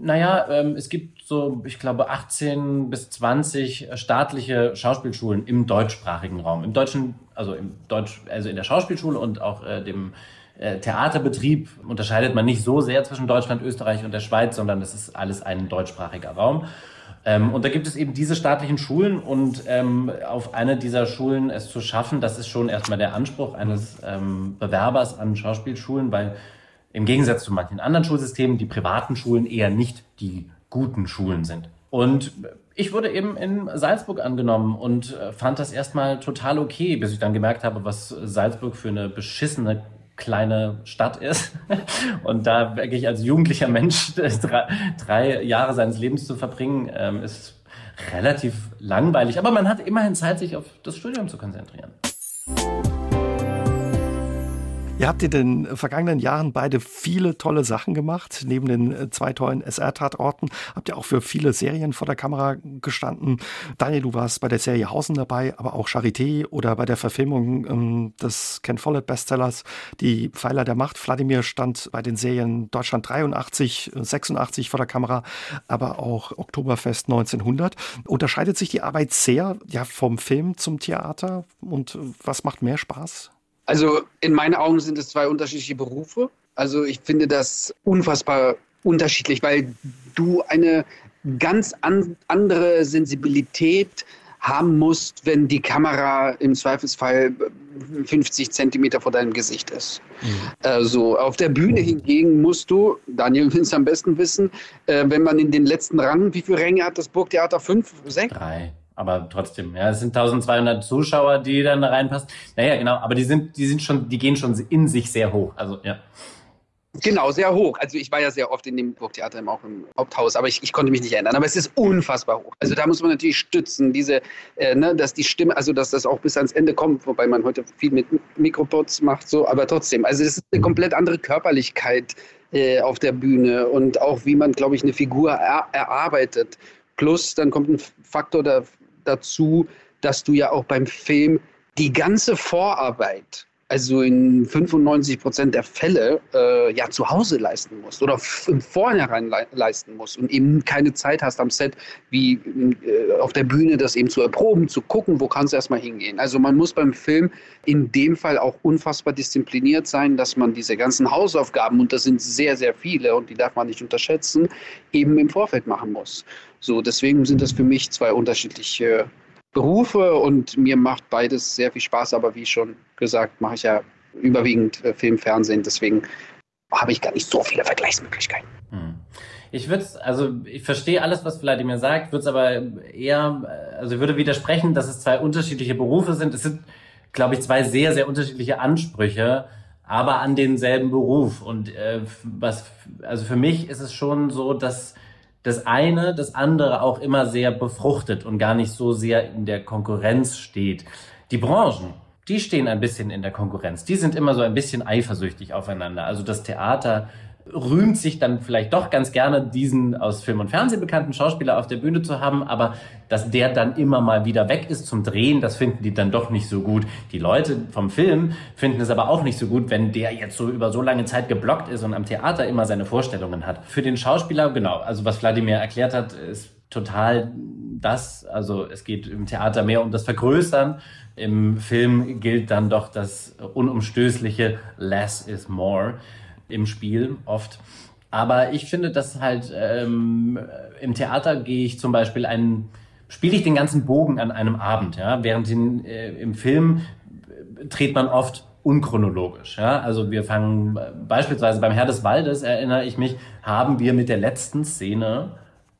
Naja, ähm, es gibt so, ich glaube, 18 bis 20 staatliche Schauspielschulen im deutschsprachigen Raum. Im deutschen, also im Deutsch, also in der Schauspielschule und auch äh, dem äh, Theaterbetrieb unterscheidet man nicht so sehr zwischen Deutschland, Österreich und der Schweiz, sondern es ist alles ein deutschsprachiger Raum. Ähm, und da gibt es eben diese staatlichen Schulen und ähm, auf eine dieser Schulen es zu schaffen, das ist schon erstmal der Anspruch eines ähm, Bewerbers an Schauspielschulen, weil im Gegensatz zu manchen anderen Schulsystemen die privaten Schulen eher nicht die guten Schulen sind. Und ich wurde eben in Salzburg angenommen und äh, fand das erstmal total okay, bis ich dann gemerkt habe, was Salzburg für eine beschissene kleine Stadt ist und da wirklich als jugendlicher Mensch drei, drei Jahre seines Lebens zu verbringen, ähm, ist relativ langweilig. Aber man hat immerhin Zeit, sich auf das Studium zu konzentrieren. Ihr habt in den vergangenen Jahren beide viele tolle Sachen gemacht. Neben den äh, zwei tollen SR-Tatorten habt ihr auch für viele Serien vor der Kamera gestanden. Daniel, du warst bei der Serie Hausen dabei, aber auch Charité oder bei der Verfilmung ähm, des Ken Follett-Bestsellers Die Pfeiler der Macht. Wladimir stand bei den Serien Deutschland 83, 86 vor der Kamera, aber auch Oktoberfest 1900. Unterscheidet sich die Arbeit sehr ja, vom Film zum Theater? Und äh, was macht mehr Spaß? Also in meinen Augen sind es zwei unterschiedliche Berufe. Also ich finde das unfassbar unterschiedlich, weil du eine ganz an, andere Sensibilität haben musst, wenn die Kamera im Zweifelsfall 50 Zentimeter vor deinem Gesicht ist. Mhm. Also auf der Bühne hingegen musst du, Daniel will es am besten wissen, äh, wenn man in den letzten Rang, wie viele Ränge hat das Burgtheater? Fünf, sechs? Drei aber trotzdem, ja, es sind 1200 Zuschauer, die dann da reinpassen. Naja, genau, aber die sind, die sind schon, die gehen schon in sich sehr hoch. Also, ja. Genau, sehr hoch. Also ich war ja sehr oft in dem Burgtheater, auch im Haupthaus, aber ich, ich konnte mich nicht erinnern. Aber es ist unfassbar hoch. Also da muss man natürlich stützen, diese, äh, ne, dass die Stimme, also dass das auch bis ans Ende kommt, wobei man heute viel mit Mikropods macht, so, aber trotzdem. Also es ist eine komplett andere Körperlichkeit äh, auf der Bühne und auch wie man, glaube ich, eine Figur er erarbeitet. Plus dann kommt ein Faktor der dazu, dass du ja auch beim Film die ganze Vorarbeit, also in 95 Prozent der Fälle, äh, ja zu Hause leisten musst oder im Vornherein le leisten musst und eben keine Zeit hast am Set, wie äh, auf der Bühne das eben zu erproben, zu gucken, wo kannst du erstmal hingehen. Also man muss beim Film in dem Fall auch unfassbar diszipliniert sein, dass man diese ganzen Hausaufgaben, und das sind sehr, sehr viele und die darf man nicht unterschätzen, eben im Vorfeld machen muss. So, deswegen sind das für mich zwei unterschiedliche Berufe und mir macht beides sehr viel Spaß, aber wie schon gesagt, mache ich ja überwiegend äh, Film, Fernsehen, deswegen habe ich gar nicht so viele Vergleichsmöglichkeiten. Hm. Ich würde also ich verstehe alles, was Vladimir sagt, würde es aber eher, also würde widersprechen, dass es zwei unterschiedliche Berufe sind. Es sind, glaube ich, zwei sehr, sehr unterschiedliche Ansprüche, aber an denselben Beruf. Und äh, was, also für mich ist es schon so, dass das eine das andere auch immer sehr befruchtet und gar nicht so sehr in der Konkurrenz steht. Die Branchen, die stehen ein bisschen in der Konkurrenz. Die sind immer so ein bisschen eifersüchtig aufeinander. Also das Theater rühmt sich dann vielleicht doch ganz gerne, diesen aus Film und Fernsehen bekannten Schauspieler auf der Bühne zu haben, aber dass der dann immer mal wieder weg ist zum Drehen, das finden die dann doch nicht so gut. Die Leute vom Film finden es aber auch nicht so gut, wenn der jetzt so über so lange Zeit geblockt ist und am Theater immer seine Vorstellungen hat. Für den Schauspieler, genau, also was Wladimir erklärt hat, ist total das. Also es geht im Theater mehr um das Vergrößern. Im Film gilt dann doch das unumstößliche Less is more im Spiel oft. Aber ich finde, dass halt ähm, im Theater gehe ich zum Beispiel einen, spiele ich den ganzen Bogen an einem Abend, ja, während in, äh, im Film dreht man oft unchronologisch. Ja? Also wir fangen beispielsweise beim Herr des Waldes, erinnere ich mich, haben wir mit der letzten Szene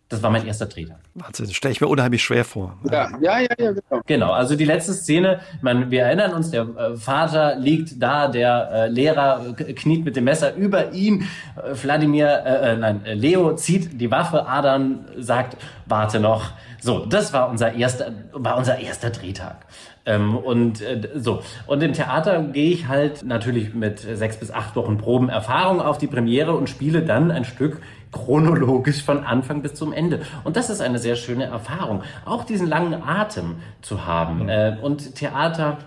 das war mein erster Drehtag. Wahnsinn, stelle ich mir unheimlich schwer vor. Ja, ja, ja, ja genau. Genau, also die letzte Szene, man, wir erinnern uns, der äh, Vater liegt da, der äh, Lehrer kniet mit dem Messer über ihn, äh, Wladimir, äh, äh nein, äh, Leo zieht die Waffe, Adern sagt, warte noch. So, das war unser erster, war unser erster Drehtag. Ähm, und äh, so. Und im Theater gehe ich halt natürlich mit sechs bis acht Wochen Proben Erfahrung auf die Premiere und spiele dann ein Stück chronologisch von Anfang bis zum Ende. Und das ist eine sehr schöne Erfahrung, auch diesen langen Atem zu haben. Mhm. Äh, und Theater,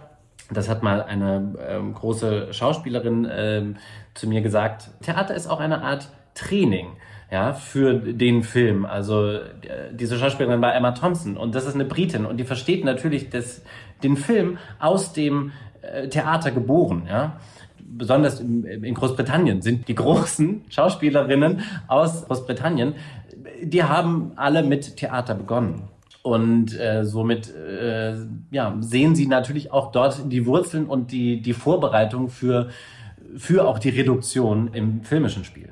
das hat mal eine ähm, große Schauspielerin äh, zu mir gesagt, Theater ist auch eine Art Training ja, für den Film. Also äh, diese Schauspielerin war Emma Thompson und das ist eine Britin und die versteht natürlich das, den Film aus dem äh, Theater geboren, ja besonders in Großbritannien sind die großen Schauspielerinnen aus Großbritannien, die haben alle mit Theater begonnen. Und äh, somit äh, ja, sehen sie natürlich auch dort die Wurzeln und die, die Vorbereitung für, für auch die Reduktion im filmischen Spiel.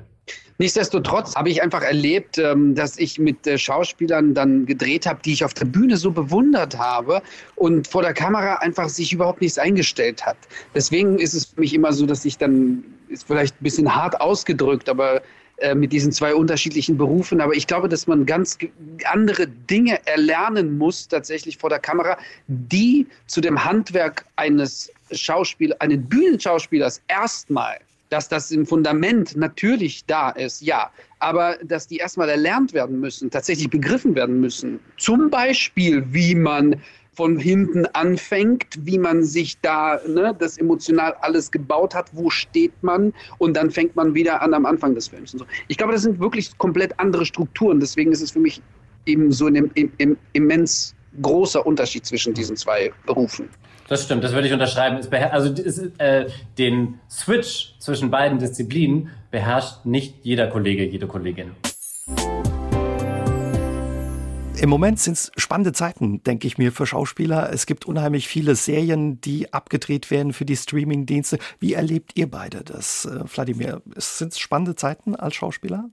Nichtsdestotrotz habe ich einfach erlebt, ähm, dass ich mit äh, Schauspielern dann gedreht habe, die ich auf der Bühne so bewundert habe und vor der Kamera einfach sich überhaupt nichts eingestellt hat. Deswegen ist es für mich immer so, dass ich dann, ist vielleicht ein bisschen hart ausgedrückt, aber äh, mit diesen zwei unterschiedlichen Berufen. Aber ich glaube, dass man ganz andere Dinge erlernen muss, tatsächlich vor der Kamera, die zu dem Handwerk eines Schauspielers, eines Bühnenschauspielers erstmal dass das im Fundament natürlich da ist, ja, aber dass die erstmal erlernt werden müssen, tatsächlich begriffen werden müssen. Zum Beispiel, wie man von hinten anfängt, wie man sich da ne, das emotional alles gebaut hat, wo steht man und dann fängt man wieder an am Anfang des Films. So. Ich glaube, das sind wirklich komplett andere Strukturen. Deswegen ist es für mich eben so ein immens großer Unterschied zwischen diesen zwei Berufen. Das stimmt, das würde ich unterschreiben. also äh, den Switch zwischen beiden Disziplinen beherrscht nicht jeder Kollege, jede Kollegin. Im Moment sind es spannende Zeiten, denke ich mir, für Schauspieler. Es gibt unheimlich viele Serien, die abgedreht werden für die Streaming-Dienste. Wie erlebt ihr beide das, äh, Vladimir? Sind es spannende Zeiten als Schauspieler?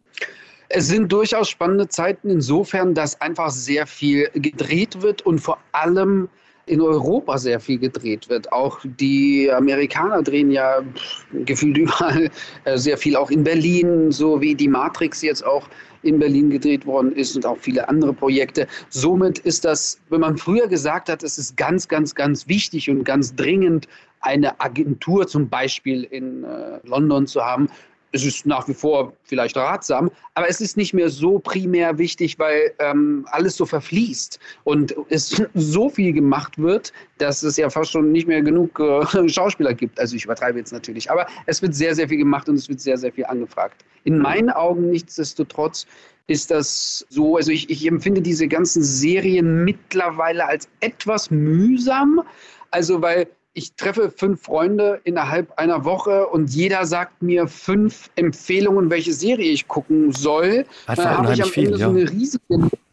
Es sind durchaus spannende Zeiten insofern, dass einfach sehr viel gedreht wird und vor allem in Europa sehr viel gedreht wird. Auch die Amerikaner drehen ja gefühlt überall äh, sehr viel, auch in Berlin, so wie die Matrix jetzt auch in Berlin gedreht worden ist und auch viele andere Projekte. Somit ist das, wenn man früher gesagt hat, es ist ganz, ganz, ganz wichtig und ganz dringend, eine Agentur zum Beispiel in äh, London zu haben, es ist nach wie vor vielleicht ratsam, aber es ist nicht mehr so primär wichtig, weil ähm, alles so verfließt und es so viel gemacht wird, dass es ja fast schon nicht mehr genug äh, Schauspieler gibt. Also ich übertreibe jetzt natürlich, aber es wird sehr, sehr viel gemacht und es wird sehr, sehr viel angefragt. In meinen Augen nichtsdestotrotz ist das so, also ich, ich empfinde diese ganzen Serien mittlerweile als etwas mühsam. Also weil ich treffe fünf Freunde innerhalb einer Woche und jeder sagt mir fünf Empfehlungen, welche Serie ich gucken soll. Hat dann habe ich am Ende ja. so eine riesige,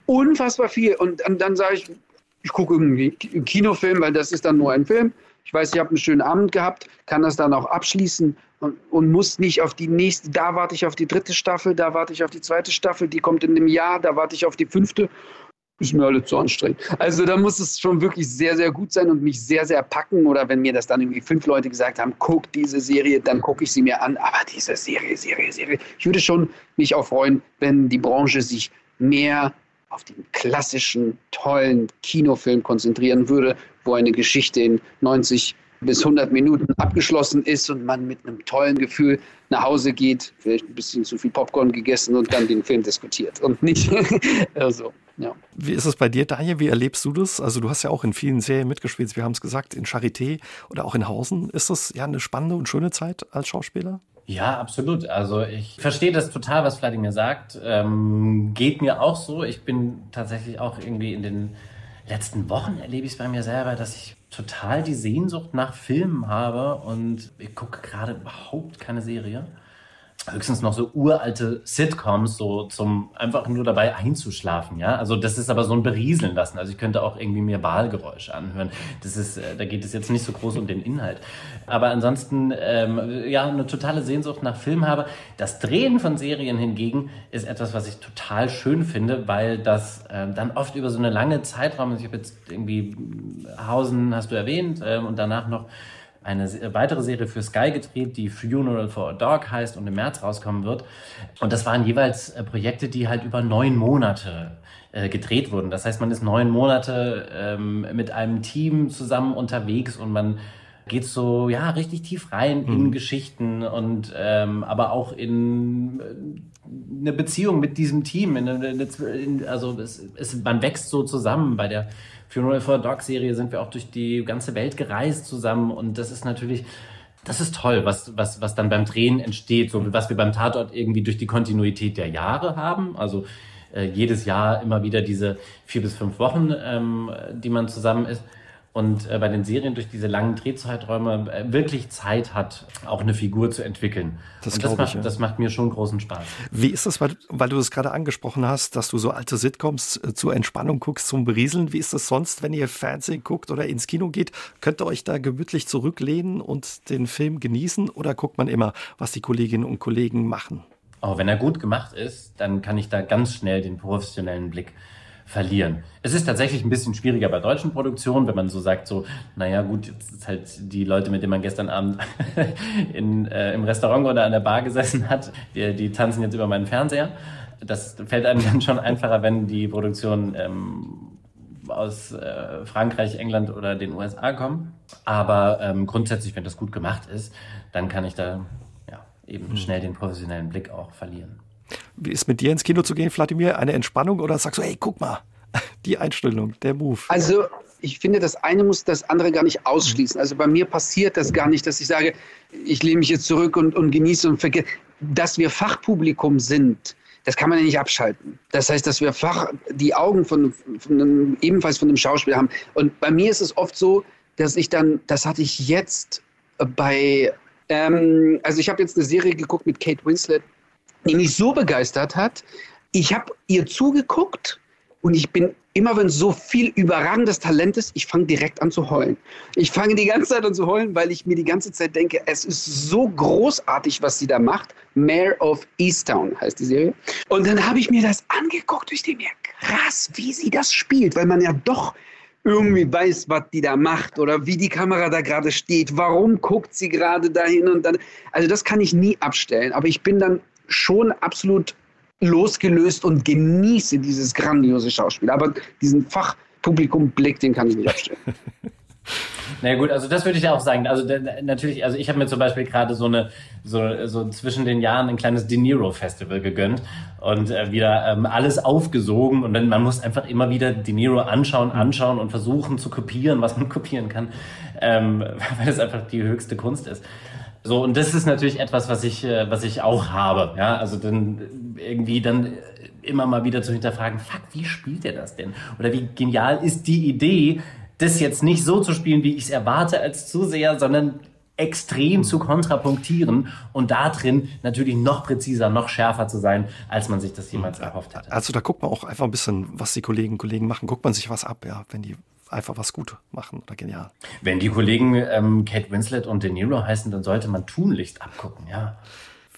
unfassbar viel. Und dann, dann sage ich, ich gucke irgendwie einen Kinofilm, weil das ist dann nur ein Film. Ich weiß, ich habe einen schönen Abend gehabt, kann das dann auch abschließen und, und, muss nicht auf die nächste, da warte ich auf die dritte Staffel, da warte ich auf die zweite Staffel, die kommt in einem Jahr, da warte ich auf die fünfte ist mir alle zu anstrengend. Also da muss es schon wirklich sehr, sehr gut sein und mich sehr, sehr packen. Oder wenn mir das dann irgendwie fünf Leute gesagt haben, guck diese Serie, dann gucke ich sie mir an. Aber diese Serie, Serie, Serie. Ich würde schon mich auch freuen, wenn die Branche sich mehr auf den klassischen, tollen Kinofilm konzentrieren würde, wo eine Geschichte in 90 bis 100 Minuten abgeschlossen ist und man mit einem tollen Gefühl nach Hause geht, vielleicht ein bisschen zu viel Popcorn gegessen und dann den Film diskutiert und nicht so. Ja. Wie ist es bei dir, Daniel? Wie erlebst du das? Also du hast ja auch in vielen Serien mitgespielt, wir haben es gesagt, in Charité oder auch in Hausen. Ist das ja eine spannende und schöne Zeit als Schauspieler? Ja, absolut. Also ich verstehe das total, was Vladimir sagt. Ähm, geht mir auch so. Ich bin tatsächlich auch irgendwie in den letzten Wochen erlebe ich es bei mir selber, dass ich total die Sehnsucht nach Filmen habe und ich gucke gerade überhaupt keine Serie höchstens noch so uralte Sitcoms, so zum einfach nur dabei einzuschlafen, ja. Also das ist aber so ein Berieseln lassen. Also ich könnte auch irgendwie mir Wahlgeräusche anhören. Das ist, äh, da geht es jetzt nicht so groß um den Inhalt. Aber ansonsten, ähm, ja, eine totale Sehnsucht nach Film habe. Das Drehen von Serien hingegen ist etwas, was ich total schön finde, weil das äh, dann oft über so eine lange Zeitraum, also ich habe jetzt irgendwie Hausen, hast du erwähnt, äh, und danach noch eine weitere Serie für Sky gedreht, die Funeral for a Dog heißt und im März rauskommen wird. Und das waren jeweils äh, Projekte, die halt über neun Monate äh, gedreht wurden. Das heißt, man ist neun Monate ähm, mit einem Team zusammen unterwegs und man geht so ja richtig tief rein in mhm. Geschichten und ähm, aber auch in äh, eine Beziehung mit diesem Team. In, in, in, also es, es, man wächst so zusammen bei der Funeral for a Dog Serie sind wir auch durch die ganze Welt gereist zusammen und das ist natürlich das ist toll, was, was, was dann beim Drehen entsteht, so was wir beim Tatort irgendwie durch die Kontinuität der Jahre haben. Also äh, jedes Jahr immer wieder diese vier bis fünf Wochen, ähm, die man zusammen ist und äh, bei den Serien durch diese langen Drehzeiträume äh, wirklich Zeit hat, auch eine Figur zu entwickeln. Das, und das, macht, ich, ja. das macht mir schon großen Spaß. Wie ist das, weil, weil du das gerade angesprochen hast, dass du so alte Sitcoms äh, zur Entspannung guckst, zum Berieseln? Wie ist das sonst, wenn ihr Fernsehen guckt oder ins Kino geht? Könnt ihr euch da gemütlich zurücklehnen und den Film genießen oder guckt man immer, was die Kolleginnen und Kollegen machen? Oh, wenn er gut gemacht ist, dann kann ich da ganz schnell den professionellen Blick verlieren. Es ist tatsächlich ein bisschen schwieriger bei deutschen Produktionen, wenn man so sagt, so, naja gut, jetzt ist halt die Leute, mit denen man gestern Abend in, äh, im Restaurant oder an der Bar gesessen hat, die, die tanzen jetzt über meinen Fernseher. Das fällt einem dann schon einfacher, wenn die Produktion ähm, aus äh, Frankreich, England oder den USA kommen. Aber ähm, grundsätzlich, wenn das gut gemacht ist, dann kann ich da ja, eben mhm. schnell den professionellen Blick auch verlieren. Wie ist mit dir ins Kino zu gehen, Vladimir? Eine Entspannung oder sagst du, hey, guck mal, die Einstellung, der Move? Also ich finde, das eine muss das andere gar nicht ausschließen. Also bei mir passiert das gar nicht, dass ich sage, ich lehne mich jetzt zurück und, und genieße und vergesse. Dass wir Fachpublikum sind, das kann man ja nicht abschalten. Das heißt, dass wir Fach, die Augen von, von einem, ebenfalls von einem Schauspieler haben. Und bei mir ist es oft so, dass ich dann, das hatte ich jetzt bei, ähm, also ich habe jetzt eine Serie geguckt mit Kate Winslet, die mich so begeistert hat. Ich habe ihr zugeguckt und ich bin immer, wenn so viel überragendes Talent ist, ich fange direkt an zu heulen. Ich fange die ganze Zeit an zu heulen, weil ich mir die ganze Zeit denke, es ist so großartig, was sie da macht. Mayor of Easttown heißt die Serie. Und dann habe ich mir das angeguckt und ich denke mir, krass, wie sie das spielt, weil man ja doch irgendwie weiß, was die da macht oder wie die Kamera da gerade steht, warum guckt sie gerade dahin und dann. Also das kann ich nie abstellen, aber ich bin dann schon absolut losgelöst und genieße dieses grandiose Schauspiel. Aber diesen Fachpublikumblick, den kann ich nicht abstellen. Na naja, gut, also das würde ich auch sagen. Also natürlich, also ich habe mir zum Beispiel gerade so eine, so, so zwischen den Jahren ein kleines De Niro Festival gegönnt und äh, wieder ähm, alles aufgesogen und dann man muss einfach immer wieder De Niro anschauen, anschauen und versuchen zu kopieren, was man kopieren kann, ähm, weil es einfach die höchste Kunst ist. So, und das ist natürlich etwas, was ich, äh, was ich auch habe. Ja, also dann irgendwie dann immer mal wieder zu hinterfragen, fuck, wie spielt er das denn? Oder wie genial ist die Idee, das jetzt nicht so zu spielen, wie ich es erwarte als Zuseher, sondern extrem zu kontrapunktieren und da drin natürlich noch präziser, noch schärfer zu sein, als man sich das jemals erhofft hätte. Also da guckt man auch einfach ein bisschen, was die Kolleginnen und Kollegen machen, guckt man sich was ab, ja, wenn die einfach was gut machen oder genial. Wenn die Kollegen ähm, Kate Winslet und De Niro heißen, dann sollte man tunlichst abgucken, ja.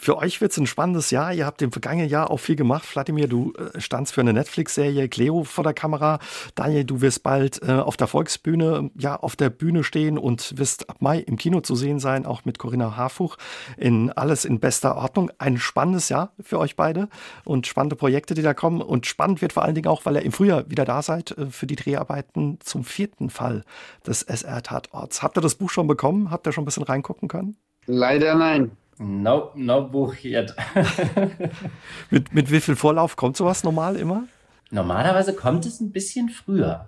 Für euch wird es ein spannendes Jahr. Ihr habt im vergangenen Jahr auch viel gemacht. Vladimir, du äh, standst für eine Netflix-Serie Cleo vor der Kamera. Daniel, du wirst bald äh, auf der Volksbühne, ja, auf der Bühne stehen und wirst ab Mai im Kino zu sehen sein, auch mit Corinna Harfuch. In alles in bester Ordnung. Ein spannendes Jahr für euch beide und spannende Projekte, die da kommen. Und spannend wird vor allen Dingen auch, weil ihr im Frühjahr wieder da seid äh, für die Dreharbeiten zum vierten Fall des SR-Tatorts. Habt ihr das Buch schon bekommen? Habt ihr schon ein bisschen reingucken können? Leider nein. No, no Buch yet. mit, mit wie viel Vorlauf kommt sowas normal immer? Normalerweise kommt es ein bisschen früher.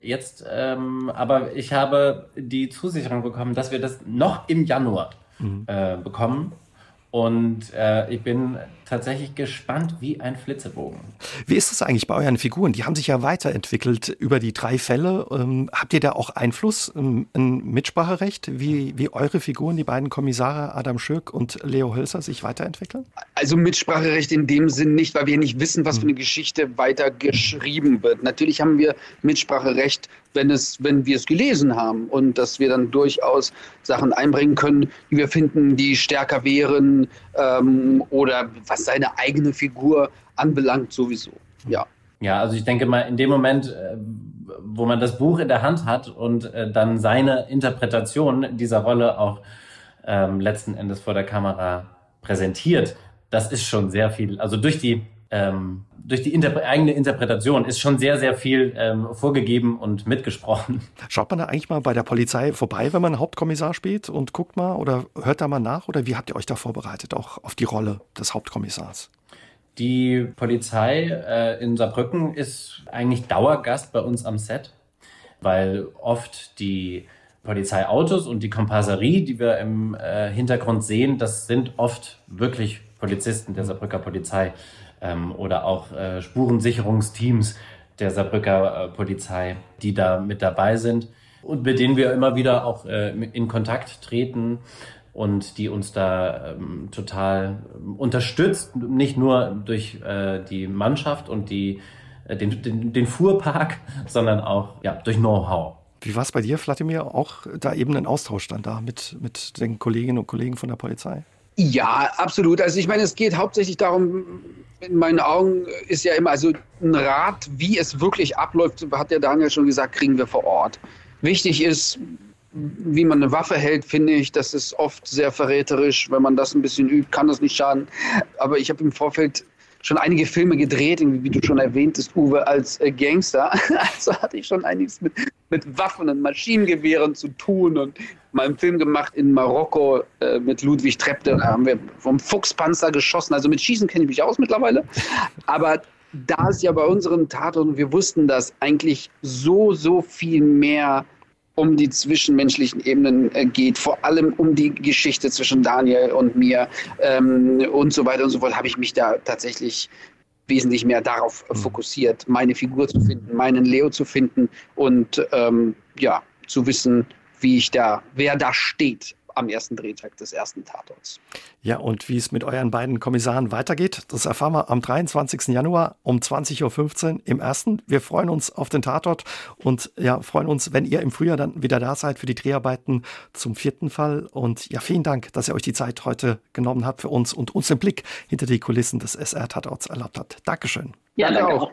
Jetzt, ähm, aber ich habe die Zusicherung bekommen, dass wir das noch im Januar mhm. äh, bekommen. Und äh, ich bin tatsächlich gespannt wie ein Flitzebogen. Wie ist das eigentlich bei euren Figuren? Die haben sich ja weiterentwickelt über die drei Fälle. Ähm, habt ihr da auch Einfluss, ähm, ein Mitspracherecht, wie, wie eure Figuren, die beiden Kommissare Adam Schürk und Leo Hölzer, sich weiterentwickeln? Also Mitspracherecht in dem Sinn nicht, weil wir nicht wissen, was für eine hm. Geschichte weiter geschrieben wird. Natürlich haben wir Mitspracherecht, wenn, es, wenn wir es gelesen haben und dass wir dann durchaus Sachen einbringen können, die wir finden, die stärker wären ähm, oder was seine eigene Figur anbelangt sowieso. Ja. Ja, also ich denke mal, in dem Moment, äh, wo man das Buch in der Hand hat und äh, dann seine Interpretation dieser Rolle auch ähm, letzten Endes vor der Kamera präsentiert, das ist schon sehr viel. Also durch die ähm, durch die Interpre eigene Interpretation ist schon sehr, sehr viel ähm, vorgegeben und mitgesprochen. Schaut man da eigentlich mal bei der Polizei vorbei, wenn man Hauptkommissar spielt und guckt mal oder hört da mal nach oder wie habt ihr euch da vorbereitet, auch auf die Rolle des Hauptkommissars? Die Polizei äh, in Saarbrücken ist eigentlich Dauergast bei uns am Set, weil oft die Polizeiautos und die Komparserie, die wir im äh, Hintergrund sehen, das sind oft wirklich Polizisten der Saarbrücker Polizei ähm, oder auch äh, Spurensicherungsteams der Saarbrücker äh, Polizei, die da mit dabei sind und mit denen wir immer wieder auch äh, in Kontakt treten und die uns da ähm, total ähm, unterstützt, nicht nur durch äh, die Mannschaft und die, äh, den, den, den Fuhrpark, sondern auch ja, durch Know-how. Wie war es bei dir, Vladimir? Auch da eben ein Austausch dann da mit, mit den Kolleginnen und Kollegen von der Polizei? Ja, absolut. Also ich meine, es geht hauptsächlich darum, in meinen Augen ist ja immer, also ein Rat, wie es wirklich abläuft, hat der Daniel schon gesagt, kriegen wir vor Ort. Wichtig ist, wie man eine Waffe hält, finde ich, das ist oft sehr verräterisch. Wenn man das ein bisschen übt, kann das nicht schaden. Aber ich habe im Vorfeld schon einige Filme gedreht, wie du schon erwähntest, Uwe, als äh, Gangster. Also hatte ich schon einiges mit, mit Waffen und Maschinengewehren zu tun und mal einen Film gemacht in Marokko äh, mit Ludwig Trepte. Da haben wir vom Fuchspanzer geschossen. Also mit Schießen kenne ich mich aus mittlerweile. Aber da ist ja bei unseren Tatorten, wir wussten das eigentlich so, so viel mehr um die zwischenmenschlichen Ebenen äh, geht, vor allem um die Geschichte zwischen Daniel und mir ähm, und so weiter und so fort, habe ich mich da tatsächlich wesentlich mehr darauf mhm. fokussiert, meine Figur zu finden, meinen Leo zu finden und ähm, ja, zu wissen, wie ich da, wer da steht am ersten Drehtag des ersten Tatorts. Ja, und wie es mit euren beiden Kommissaren weitergeht, das erfahren wir am 23. Januar um 20.15 Uhr im ersten. Wir freuen uns auf den Tatort und ja, freuen uns, wenn ihr im Frühjahr dann wieder da seid für die Dreharbeiten zum vierten Fall. Und ja, vielen Dank, dass ihr euch die Zeit heute genommen habt für uns und uns den Blick hinter die Kulissen des SR-Tatorts erlaubt habt. Dankeschön. Ja, danke auch.